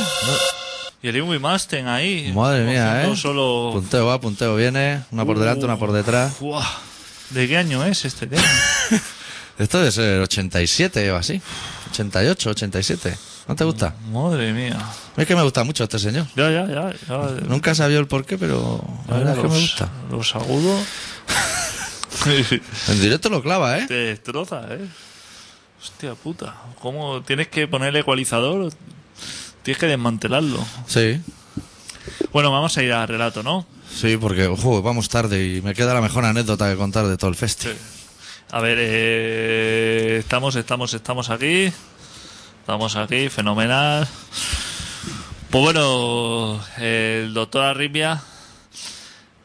Y el Ingui Masten ahí. Madre mía, ¿eh? Solo... Punteo va, punteo viene. Una por delante, una por detrás. ¿De qué año es este tema? Esto debe ser 87 o así. 88, 87. ¿No te gusta? Madre mía. Es que me gusta mucho este señor. Ya, ya, ya. ya. Nunca sabía el por qué, pero la verdad es que me los, gusta. los agudos. En directo lo clava, ¿eh? Te destroza, ¿eh? Hostia puta. ¿Cómo tienes que ponerle ecualizador? Tienes que desmantelarlo. Sí. Bueno, vamos a ir al relato, ¿no? Sí, porque, ojo, vamos tarde y me queda la mejor anécdota que contar de todo el festival. A ver, eh, estamos, estamos, estamos aquí. Estamos aquí, fenomenal. Pues bueno, el doctor Arrimia,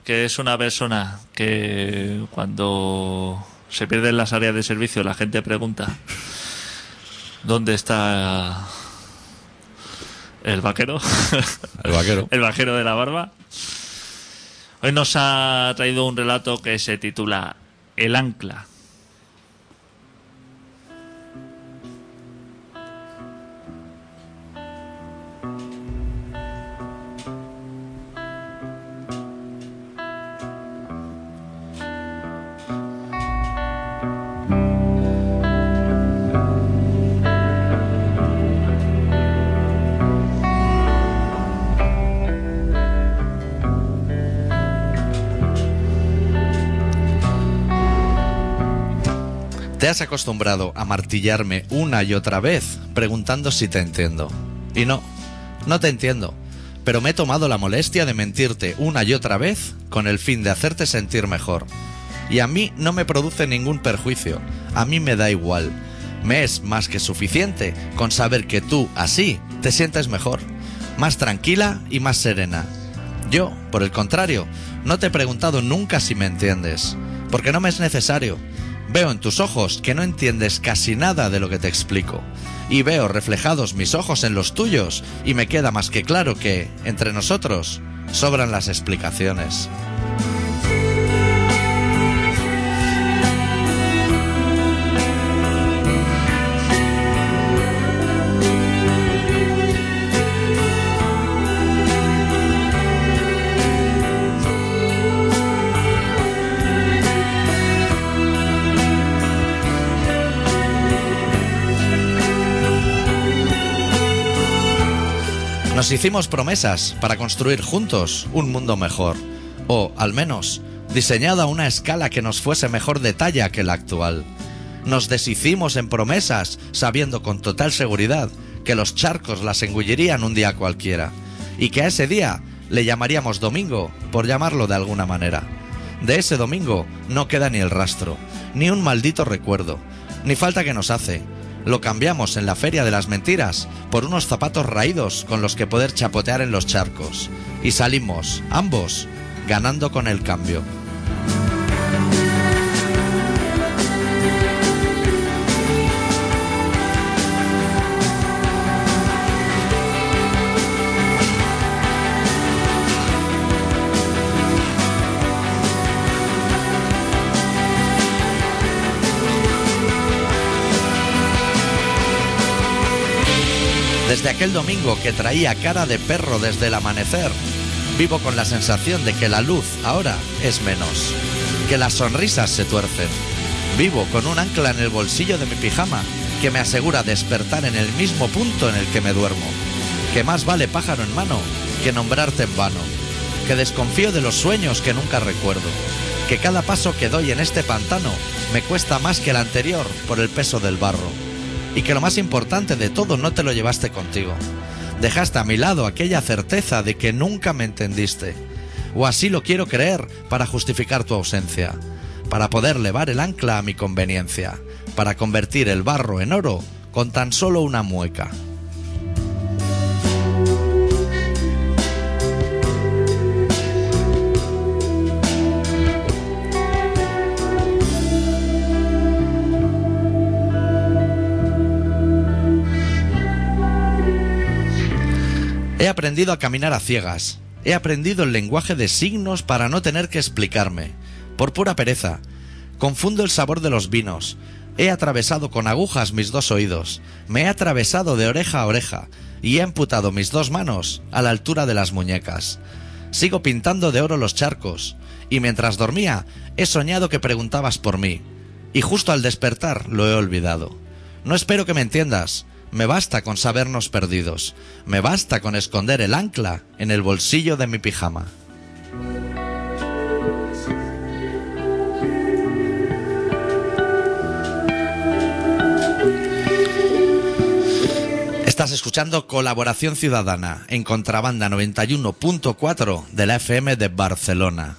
que es una persona que cuando se pierden las áreas de servicio la gente pregunta dónde está el vaquero, El vaquero. el vaquero de la barba. Hoy nos ha traído un relato que se titula El ancla. Te has acostumbrado a martillarme una y otra vez preguntando si te entiendo. Y no, no te entiendo, pero me he tomado la molestia de mentirte una y otra vez con el fin de hacerte sentir mejor. Y a mí no me produce ningún perjuicio. A mí me da igual. Me es más que suficiente con saber que tú, así, te sientes mejor. Más tranquila y más serena. Yo, por el contrario, no te he preguntado nunca si me entiendes. Porque no me es necesario. Veo en tus ojos que no entiendes casi nada de lo que te explico. Y veo reflejados mis ojos en los tuyos y me queda más que claro que, entre nosotros, sobran las explicaciones. Nos hicimos promesas para construir juntos un mundo mejor, o al menos diseñado a una escala que nos fuese mejor de talla que la actual. Nos deshicimos en promesas sabiendo con total seguridad que los charcos las engullirían un día cualquiera, y que a ese día le llamaríamos domingo, por llamarlo de alguna manera. De ese domingo no queda ni el rastro, ni un maldito recuerdo, ni falta que nos hace, lo cambiamos en la Feria de las Mentiras por unos zapatos raídos con los que poder chapotear en los charcos. Y salimos, ambos, ganando con el cambio. Desde aquel domingo que traía cara de perro desde el amanecer, vivo con la sensación de que la luz ahora es menos, que las sonrisas se tuercen. Vivo con un ancla en el bolsillo de mi pijama que me asegura despertar en el mismo punto en el que me duermo, que más vale pájaro en mano que nombrarte en vano, que desconfío de los sueños que nunca recuerdo, que cada paso que doy en este pantano me cuesta más que el anterior por el peso del barro y que lo más importante de todo no te lo llevaste contigo. Dejaste a mi lado aquella certeza de que nunca me entendiste. O así lo quiero creer para justificar tu ausencia, para poder levar el ancla a mi conveniencia, para convertir el barro en oro con tan solo una mueca. He aprendido a caminar a ciegas. He aprendido el lenguaje de signos para no tener que explicarme. Por pura pereza. Confundo el sabor de los vinos. He atravesado con agujas mis dos oídos. Me he atravesado de oreja a oreja. Y he amputado mis dos manos a la altura de las muñecas. Sigo pintando de oro los charcos. Y mientras dormía, he soñado que preguntabas por mí. Y justo al despertar lo he olvidado. No espero que me entiendas. Me basta con sabernos perdidos. Me basta con esconder el ancla en el bolsillo de mi pijama. Estás escuchando Colaboración Ciudadana en Contrabanda 91.4 de la FM de Barcelona.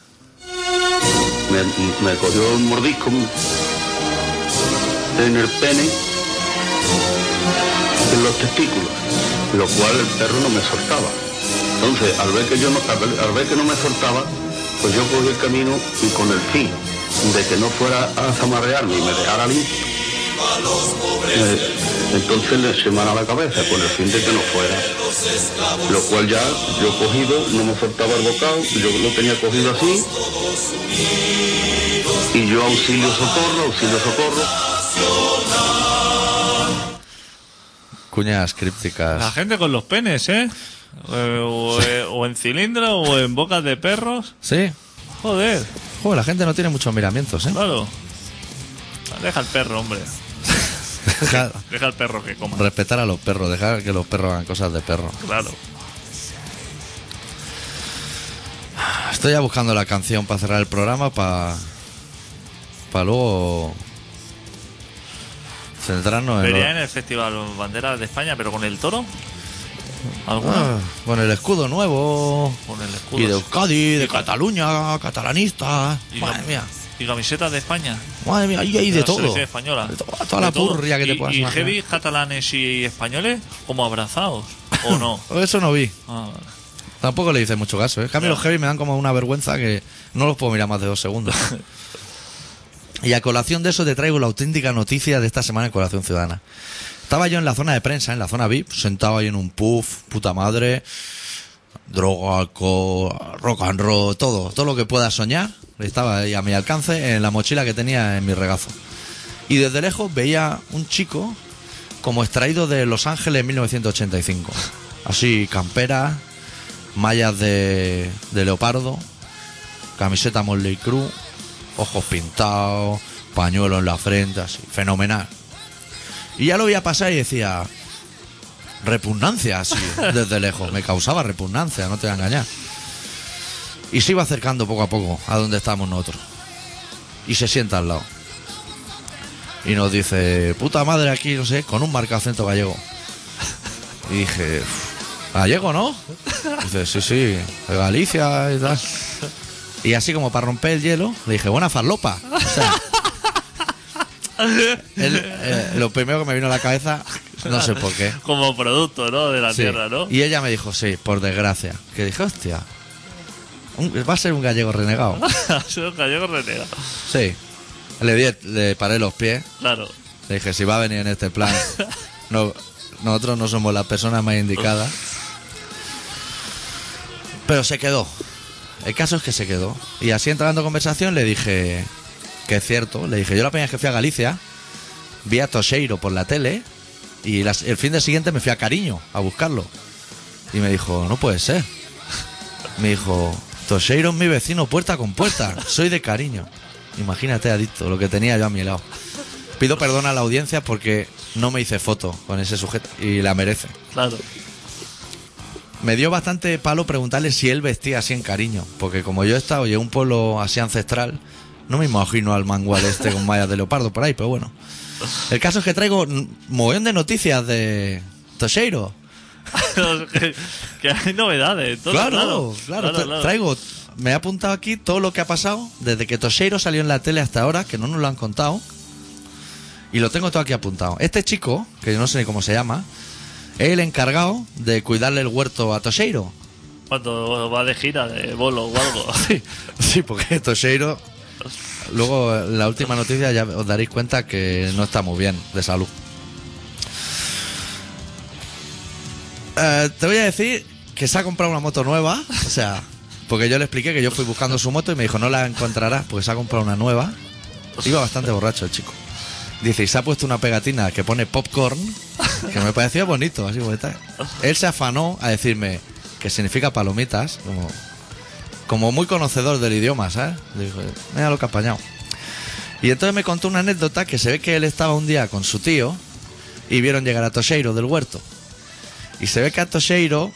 me, me cogió un mordisco en el pene, en los testículos, lo cual el perro no me soltaba. Entonces, al ver que yo no, al ver, que no me soltaba, pues yo cogí el camino y con el fin de que no fuera a zamarrearme y me dejara limpio, eh, entonces le semana la cabeza con el fin de que no fuera. Lo cual ya yo cogido, no me soltaba el bocado, yo lo tenía cogido así. Y yo auxilio socorro, auxilio socorro. Cuñas La crípticas. gente con los penes, ¿eh? Eh, O, eh, o en cilindro o en bocas de perros. Sí. Joder, Joder, la gente no tiene muchos miramientos, ¿eh? claro. Deja al perro, hombre. Deja- Deja al perro que coma. respetar a los perros, dejar que los perros hagan cosas de perro. Claro. Estoy ya buscando la canción para cerrar el programa para para luego centrarnos en... Vería en el Festival Banderas de España, pero con el toro. ¿Alguna? Ah, con el escudo nuevo. Con el escudo. Y de Euskadi, de Y Cataluña, catalanista. y Madre mía. Y camisetas de España. Madre mía, ahí hay de la todo. española. De toda, toda la De todo. purria que te Y- puedas Y imaginar. heavy catalanes y españoles como abrazados. ¿O no? Eso no vi. Ah, vale. Tampoco le hice mucho caso. ¿eh? Es que a mí los heavy me dan como una vergüenza que no los puedo mirar más de dos segundos. y a colación de eso te traigo la auténtica noticia de esta semana en Colación Ciudadana. Estaba yo en la zona de prensa, en la zona VIP, sentado ahí en un puff, puta madre, droga, alcohol, rock and roll, todo, todo lo que pueda soñar, estaba ahí a mi alcance en la mochila que tenía en mi regazo. Y desde lejos veía un chico como extraído de Los Ángeles en 1985. Así, campera, mallas de, leopardo, camiseta Motley Crue, ojos pintados, pañuelo en la frente, así, fenomenal. Y ya lo veía pasar y decía, repugnancia, así, desde lejos. Me causaba repugnancia, no te voy a engañar. Y se iba acercando poco a poco a donde estábamos nosotros. Y se sienta al lado. Y nos dice, puta madre aquí, no sé, con un marcado acento gallego. Y dije, "Uf, gallego, ¿no? Dice, sí, sí, de Galicia y tal. Y así como para romper el hielo, le dije, buena farlopa. O sea, él, eh, lo primero que me vino a la cabeza, no sé por qué. Como producto, ¿no? De la Sí. tierra, ¿no? Y ella me dijo, sí, por desgracia. Que dije, hostia, un- va a ser un gallego renegado. Soy un gallego renegado. Sí. Le, di, le paré los pies. Claro. Le dije, si va a venir en este plan, no, nosotros no somos las personas más indicadas. Pero se quedó. El caso es que se quedó. Y así entrando en conversación le dije que es cierto. Le dije, yo la primera que fui a Galicia, vi a Toseiro por la tele y el fin de siguiente me fui a Cariño a buscarlo. Y me dijo, no puede ser. Me dijo, Toseiro es mi vecino puerta con puerta. Soy de Cariño. Imagínate, adicto, lo que tenía yo a mi lado. Pido perdón a la audiencia porque no me hice foto con ese sujeto y la merece. Claro. Me dio bastante palo preguntarle si él vestía así en cariño, porque como yo he estado en un pueblo así ancestral, no me imagino al mangual este con mallas de leopardo por ahí, pero bueno. El caso es que traigo un mogollón de noticias de Toseiro. que, hay novedades. todo, claro, claro, claro. traigo, me he apuntado aquí todo lo que ha pasado desde que Toseiro salió en la tele hasta ahora, que no nos lo han contado. Y lo tengo todo aquí apuntado. Este chico, que yo no sé ni cómo se llama, el encargado de cuidarle el huerto a Toseiro. Cuando va de gira, de bolo o algo. Sí, sí, porque Toseiro, luego en la última noticia ya os daréis cuenta que no está muy bien de salud. Eh, te voy a decir que se ha comprado una moto nueva, o sea, porque yo le expliqué que yo fui buscando su moto y me dijo no la encontrarás porque se ha comprado una nueva. Iba bastante borracho el chico. Dice, y se ha puesto una pegatina que pone popcorn, que me parecía bonito, así bonita. Él se afanó a decirme que significa palomitas, como, como muy conocedor del idioma, ¿sabes? Dijo, mira lo que ha apañado. Y entonces me contó una anécdota que se ve que él estaba un día con su tío y vieron llegar a Toseiro del huerto. Y se ve que a Toseiro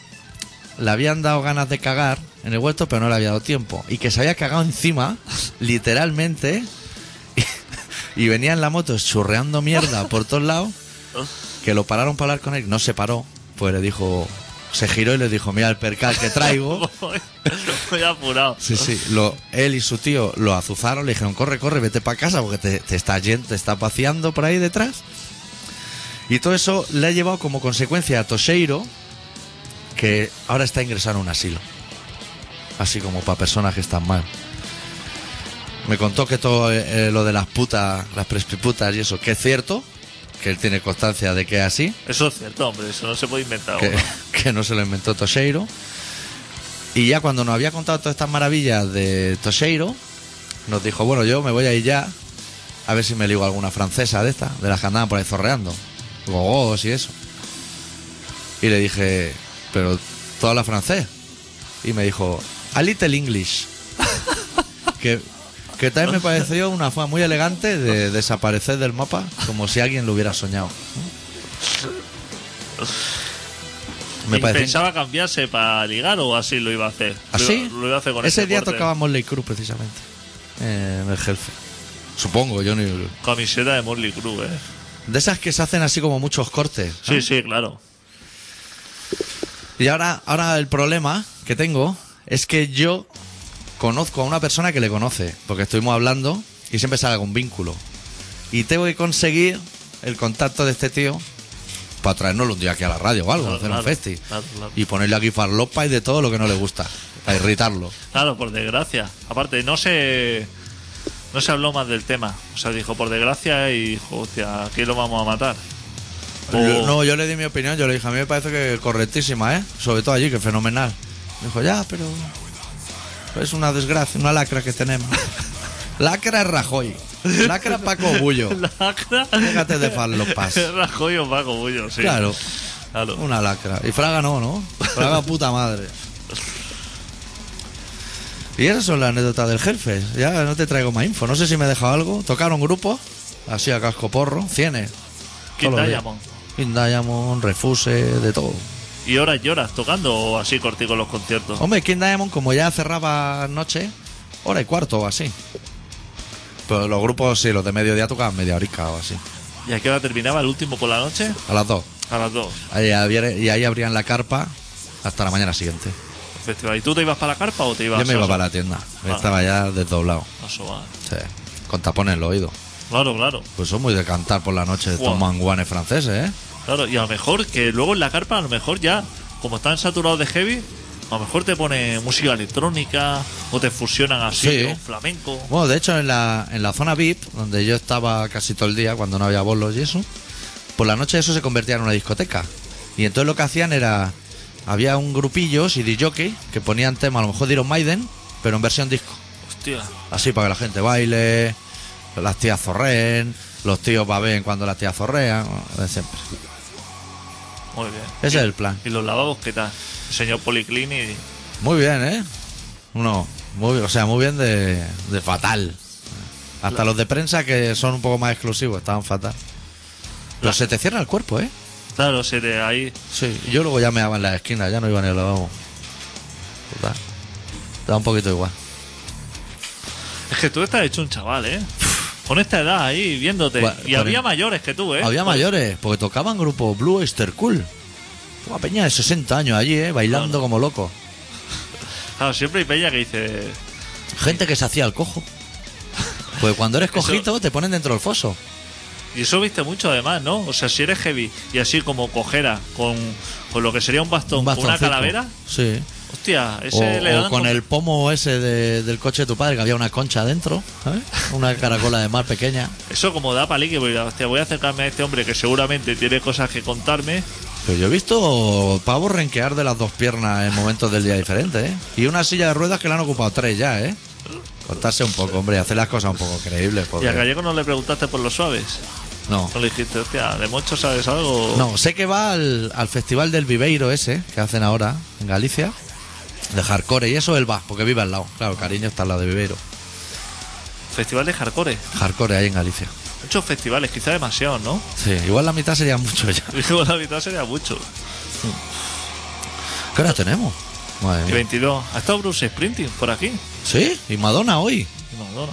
le habían dado ganas de cagar en el huerto, pero no le había dado tiempo. Y que se había cagado encima, literalmente, y, venía en la moto churreando mierda por todos lados, que lo pararon para hablar con él, no se paró, pues le dijo, se giró y le dijo, mira el percal que traigo. Muy apurado. Sí, sí. Lo, él y su tío lo azuzaron, le dijeron, corre, corre, vete para casa porque te, te está yendo, te está paseando por ahí detrás. Y todo eso le ha llevado como consecuencia a Toseiro, que ahora está ingresado en un asilo. Así como para personas que están mal. Me contó que todo eh, lo de las putas, las prescriputas y eso, que es cierto, que él tiene constancia de que es así Eso es cierto, hombre. Eso no se puede inventar. que, uno. que no se lo inventó Toseiro. Y ya cuando nos había contado todas estas maravillas de Toseiro, nos dijo, bueno, yo me voy a ir ya a ver si me ligo alguna francesa de esta, de las que andaban por ahí zorreando, gogos y eso. Y le dije, pero ¿tú hablas francés? Y me dijo, a little English. que, que también me pareció una forma muy elegante de desaparecer del mapa, como si alguien lo hubiera soñado. Me ¿Y parece ¿Pensaba cambiarse para ligar o así lo iba a hacer? ¿Así? Lo, lo iba a hacer con Ese ese día corte. tocaba Motley Crue precisamente. eh, en el Jefe. Supongo, yo ni. Camiseta de Morley Crue, eh. De esas que se hacen así como muchos cortes. Sí, sí, claro. Y ahora, ahora el problema que tengo es que yo conozco a una persona que le conoce, porque estuvimos hablando y siempre sale algún vínculo. Y tengo que conseguir el contacto de este tío para traernoslo un día aquí a la radio o algo, Claro, hacer claro, un festi. claro. Y ponerle aquí farlopa y de todo lo que no le gusta, para irritarlo. Claro, por desgracia. Aparte, no se. No se habló más del tema. O sea, dijo por desgracia y dijo, hostia, aquí lo vamos a matar. O- Yo- no, yo le di mi opinión, yo le dije, a mí me parece que correctísima, ¿eh? Sobre todo allí, que fenomenal. Dijo, ya, pero es una desgracia, una lacra que tenemos. Lacra es Rajoy, lacra Paco Bullo. Lacra. Déjate de farlopas. Rajoy o Paco Bullo, sí. Claro, Claro. una lacra. Y Fraga no, ¿no? Fraga puta madre. Y esas son las anécdotas del jefe. Ya no te traigo más info. No sé si me he dejado algo. Tocaron grupos, así a casco porro, cienes. Los. Diamond. King Diamond, Refuse, de todo. ¿Y horas y horas tocando o así cortico los conciertos? Hombre, King Diamond, como ya cerraba noche, hora y cuarto o así. Pero los grupos, sí, los de mediodía tocaban media horica o así. ¿Y a qué hora terminaba el último por la noche? A las dos. A las dos. Ahí abri- y ahí abrían la carpa hasta la mañana siguiente. Festival. ¿Y tú te ibas para la carpa o te ibas Yo me iba para la tienda. Ah. Estaba ya desdoblado. a sobar? Sí. Con tapones en los oídos. Claro, claro. Pues son muy de cantar por la noche estos manguanes franceses, ¿eh? Claro, y a lo mejor que luego en la carpa, a lo mejor ya, como están saturados de heavy, a lo mejor te pone música electrónica o te fusionan así Sí. con flamenco. Bueno, de hecho, en la, en la zona VIP, donde yo estaba casi todo el día cuando no había bolos y eso, por la noche eso se convertía en una discoteca. Y entonces lo que hacían era. Había un grupillo, CD Jockey, que ponían tema a lo mejor de Iron Maiden, pero en versión disco. Hostia. Así para que la gente baile, las tías zorreen, los tíos baben cuando las tías zorrean, de siempre. Muy bien. Ese es el plan. ¿Y los lavabos qué tal? Señor Policlini. Muy bien, ¿eh? No, muy, o sea, muy bien de, de fatal. Hasta los de prensa que son un poco más exclusivos estaban fatal. Pero se te cierra el cuerpo, ¿eh? Claro, se te ahí. Sí, yo luego ya me daba en la esquina, ya no iba ni al lavabo. Total. Da un poquito igual. Es que tú estás hecho un chaval, ¿eh? Con esta edad ahí, viéndote. Bueno, y había mayores que tú, ¿eh? Había mayores, porque tocaban grupo Blue Oyster Cool. Una peña de 60 años allí, ¿eh? Bailando como locos. Claro, siempre hay peña que dice. Gente que se hacía el cojo. Pues cuando eres Eso- cojito te ponen dentro del foso. Y eso viste mucho además, ¿no? O sea, si eres heavy y así como cojera con, con lo que sería un bastón, Un con una calavera, Sí. Hostia, O, ese le o dan con el pomo ese de- del coche de tu padre, que había una concha dentro, ¿sabes? Una caracola de mar pequeña. Eso como da palique, porque hostia, voy a acercarme a este hombre que seguramente tiene cosas que contarme. Pero yo he visto pavos renquear de las dos piernas en momentos del día diferentes, ¿eh? Y una silla de ruedas que le han ocupado tres ya, ¿eh? Contarse un poco, hombre, hacer las cosas un poco creíbles. Y a Gallego no le preguntaste por los suaves. No, No le dijiste, hostia, de mocho sabes algo. no, sé que va al, al festival del Viveiro ese, que hacen ahora en Galicia, de hardcore, y eso él va, porque vive al lado. Claro, cariño está al lado de Viveiro. Festival de hardcore. Hardcore ahí en Galicia. Muchos festivales, quizá demasiados, ¿no? Sí, igual la mitad sería mucho ya. Digo, la mitad sería mucho. ¿Qué hora tenemos? Madre mía. 22. ¿Ha estado Bruce Sprinting por aquí? Sí, y Madonna hoy. Y Madonna.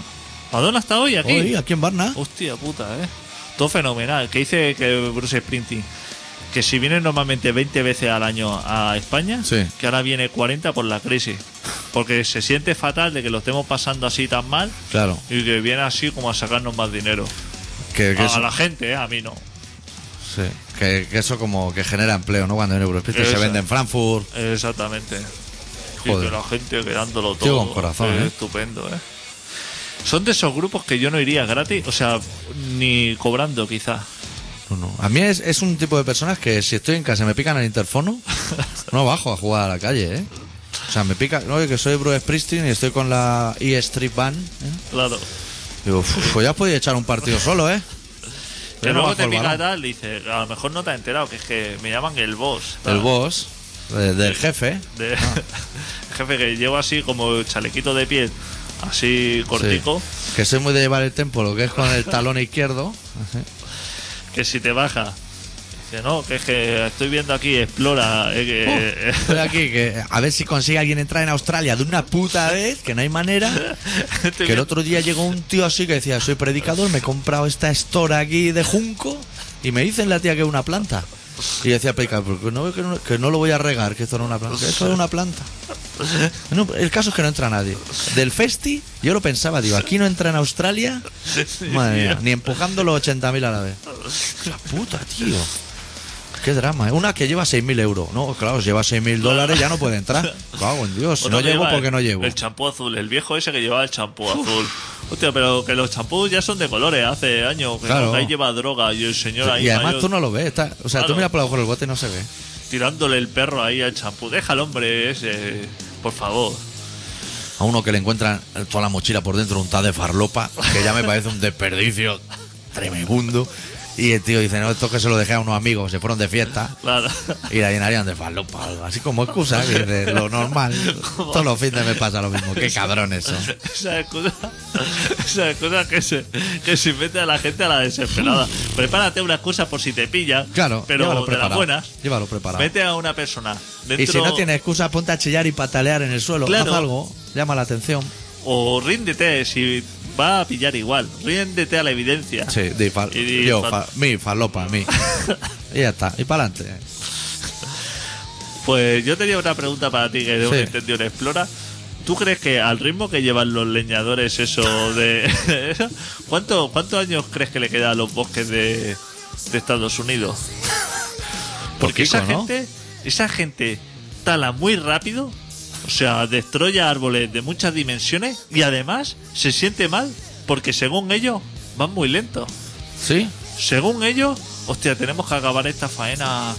¿Madonna está hoy aquí? Hoy, aquí en Barna. Hostia puta, eh. Todo fenomenal. Que dice que Bruce Sprinting que si viene normalmente 20 veces al año a España, Sí. que ahora viene 40 por la crisis. Porque se siente fatal de que lo estemos pasando así tan mal Claro. y que viene así como a sacarnos más dinero. Que, que a, eso, la gente, eh, a mí no. sí, que, que eso como que genera empleo, ¿no? Cuando en Eurosplit se vende en Frankfurt. Exactamente. Y Joder. que la gente quedándolo todo. con corazón, Es ¿eh? Estupendo, ¿eh? Son de esos grupos que yo no iría gratis, o sea, ni cobrando quizá. No. A mí es, es un tipo de personas que si estoy en casa y me pican el interfono, no bajo a jugar a la calle, ¿eh? O sea, me pica, no, que soy Bruce Springsteen y estoy con la E Street Band. ¿eh? Claro. Digo, "Uf, pues ya podía echar un partido solo, ¿eh? Que Pero luego te pica tal, dice, a lo mejor no te has enterado, que es que me llaman el boss. El boss de- del jefe. De- el jefe que llevo así como chalequito de piel, así cortico, Sí. Que soy muy de llevar el tempo, lo que es con el talón izquierdo. Que si te baja Que no, que es que estoy viendo aquí, explora. eh, que- Estoy aquí, que a ver si consigue alguien entrar en Australia de una puta vez, que no hay manera. Que el otro día llegó un tío así que decía, soy predicador, me he comprado esta store aquí de junco y me dicen la tía que es una planta. Y decía el predicador, "Pero que no, que, no, que no lo voy a regar, que esto no es una planta. Que esto es una planta. No, el caso es que no entra nadie. Del festi, yo lo pensaba, digo, aquí no entra en Australia, madre mía, ni empujando los 80.000 a la vez. La puta, tío. Qué drama, ¿eh? Una que lleva 6.000 euros. No, claro, si lleva 6.000 dólares ya no puede entrar. Cago en Dios, si no llevo, lleva ¿por qué el- no llevo? El champú azul, el viejo ese que llevaba el champú azul. Hostia, pero que los champús ya son de colores hace años. Que Claro. ahí lleva droga y el señor ahí Y además mayor tú no lo ves. está- o sea, tú Claro. miras por abajo del bote y no se ve. tirándole el perro ahí al champú. Deja al hombre ese, por favor. A uno que le encuentran toda la mochila por dentro untada de farlopa, que ya me parece un desperdicio tremendo. Y el tío dice, no, esto que se lo dejé a unos amigos, se fueron de fiesta Claro. y la llenarían de farlopa o algo. Así como excusa, que lo normal. Todos los fines me pasa lo mismo. Qué cabrones son. Esa excusa, esa excusa que se, que se mete a la gente a la desesperada. Prepárate una excusa por si te pilla, Claro, pero de las preparado. buenas. Llévalo preparado. Mete a una persona dentro Y si no tienes excusa, ponte a chillar y patalear en el suelo. Claro. Haz algo, llama la atención. o ríndete si va a pillar igual. Ríndete a la evidencia. Sí, di fal- Y di yo, fal- fa- mi, falopa, mi. y ya está, y para adelante. Pues yo tenía una pregunta para ti que Sí. he entendido en Explora. ¿Tú crees que al ritmo que llevan los leñadores eso de... ¿cuánto, ¿Cuántos años crees que le queda a los bosques de, de Estados Unidos? Porque esa ¿no? gente, esa gente tala muy rápido, sea, destruye árboles de muchas dimensiones y además se siente mal porque según ellos van muy lentos. ¿Sí? Según ellos, hostia, tenemos que acabar esta faena.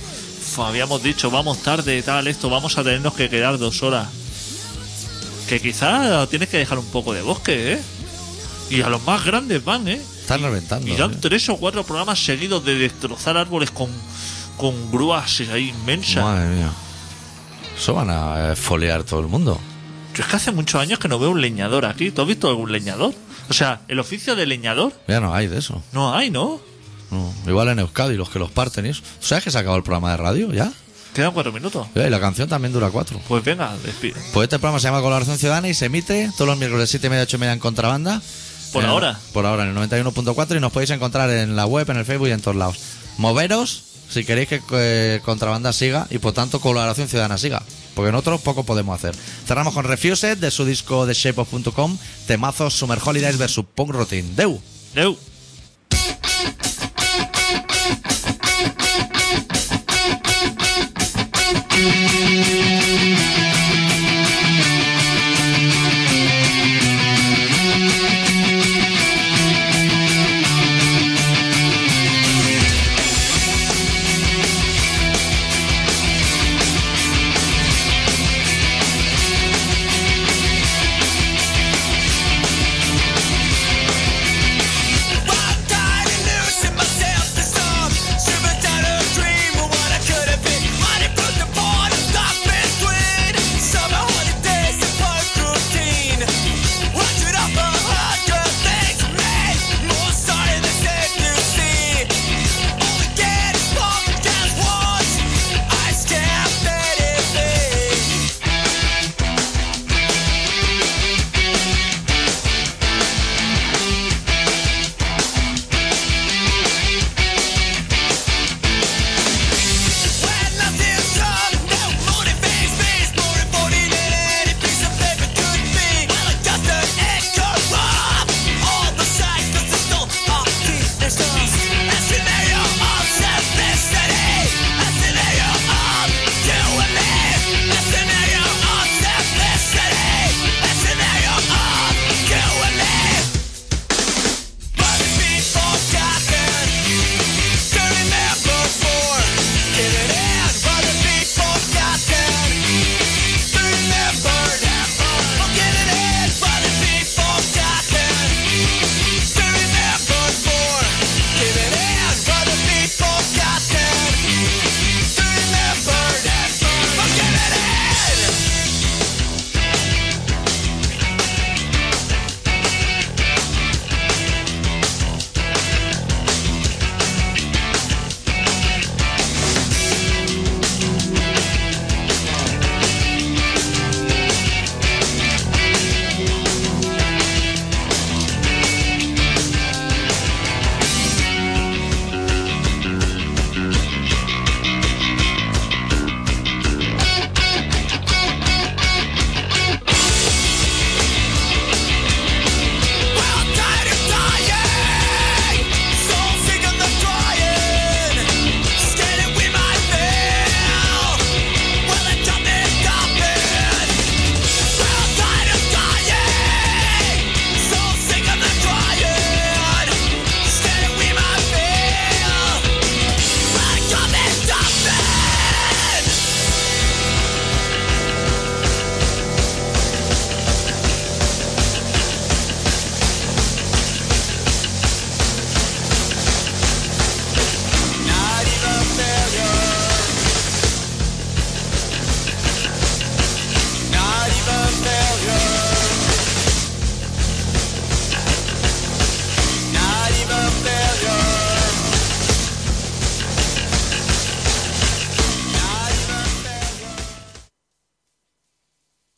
Habíamos dicho, vamos tarde, tal, esto, vamos a tenernos que quedar dos horas. Que quizás tienes que dejar un poco de bosque, ¿eh? Y a los más grandes van, ¿eh? Están reventando. Y dan ¿eh? tres o cuatro programas seguidos de destrozar árboles con, con grúas ahí inmensas. Madre mía. Eso van a eh, foliar todo el mundo. Yo es que hace muchos años que no veo un leñador aquí. ¿Tú has visto algún leñador? O sea, el oficio de leñador Ya no hay de eso. no hay, ¿no? No. Igual en Euskadi, los que los parten y eso. ¿Tú sabes que se acabó el programa de radio ya? Quedan cuatro minutos. Ya, Y la canción también dura cuatro. Pues venga, despide. Pues este programa se llama Colaboración Ciudadana y se emite todos los miércoles de 7 y media, 8 y media en contrabanda. Por ahora. Por ahora, en el 91.4 y nos podéis encontrar en la web, en el Facebook y en todos lados. Moveros si queréis que contrabanda siga y por tanto Colaboración Ciudadana siga. Porque nosotros poco podemos hacer. Cerramos con Refused de su disco de shapeof.com, temazos Summer Holidays versus Punk Routine. Deu. Deu.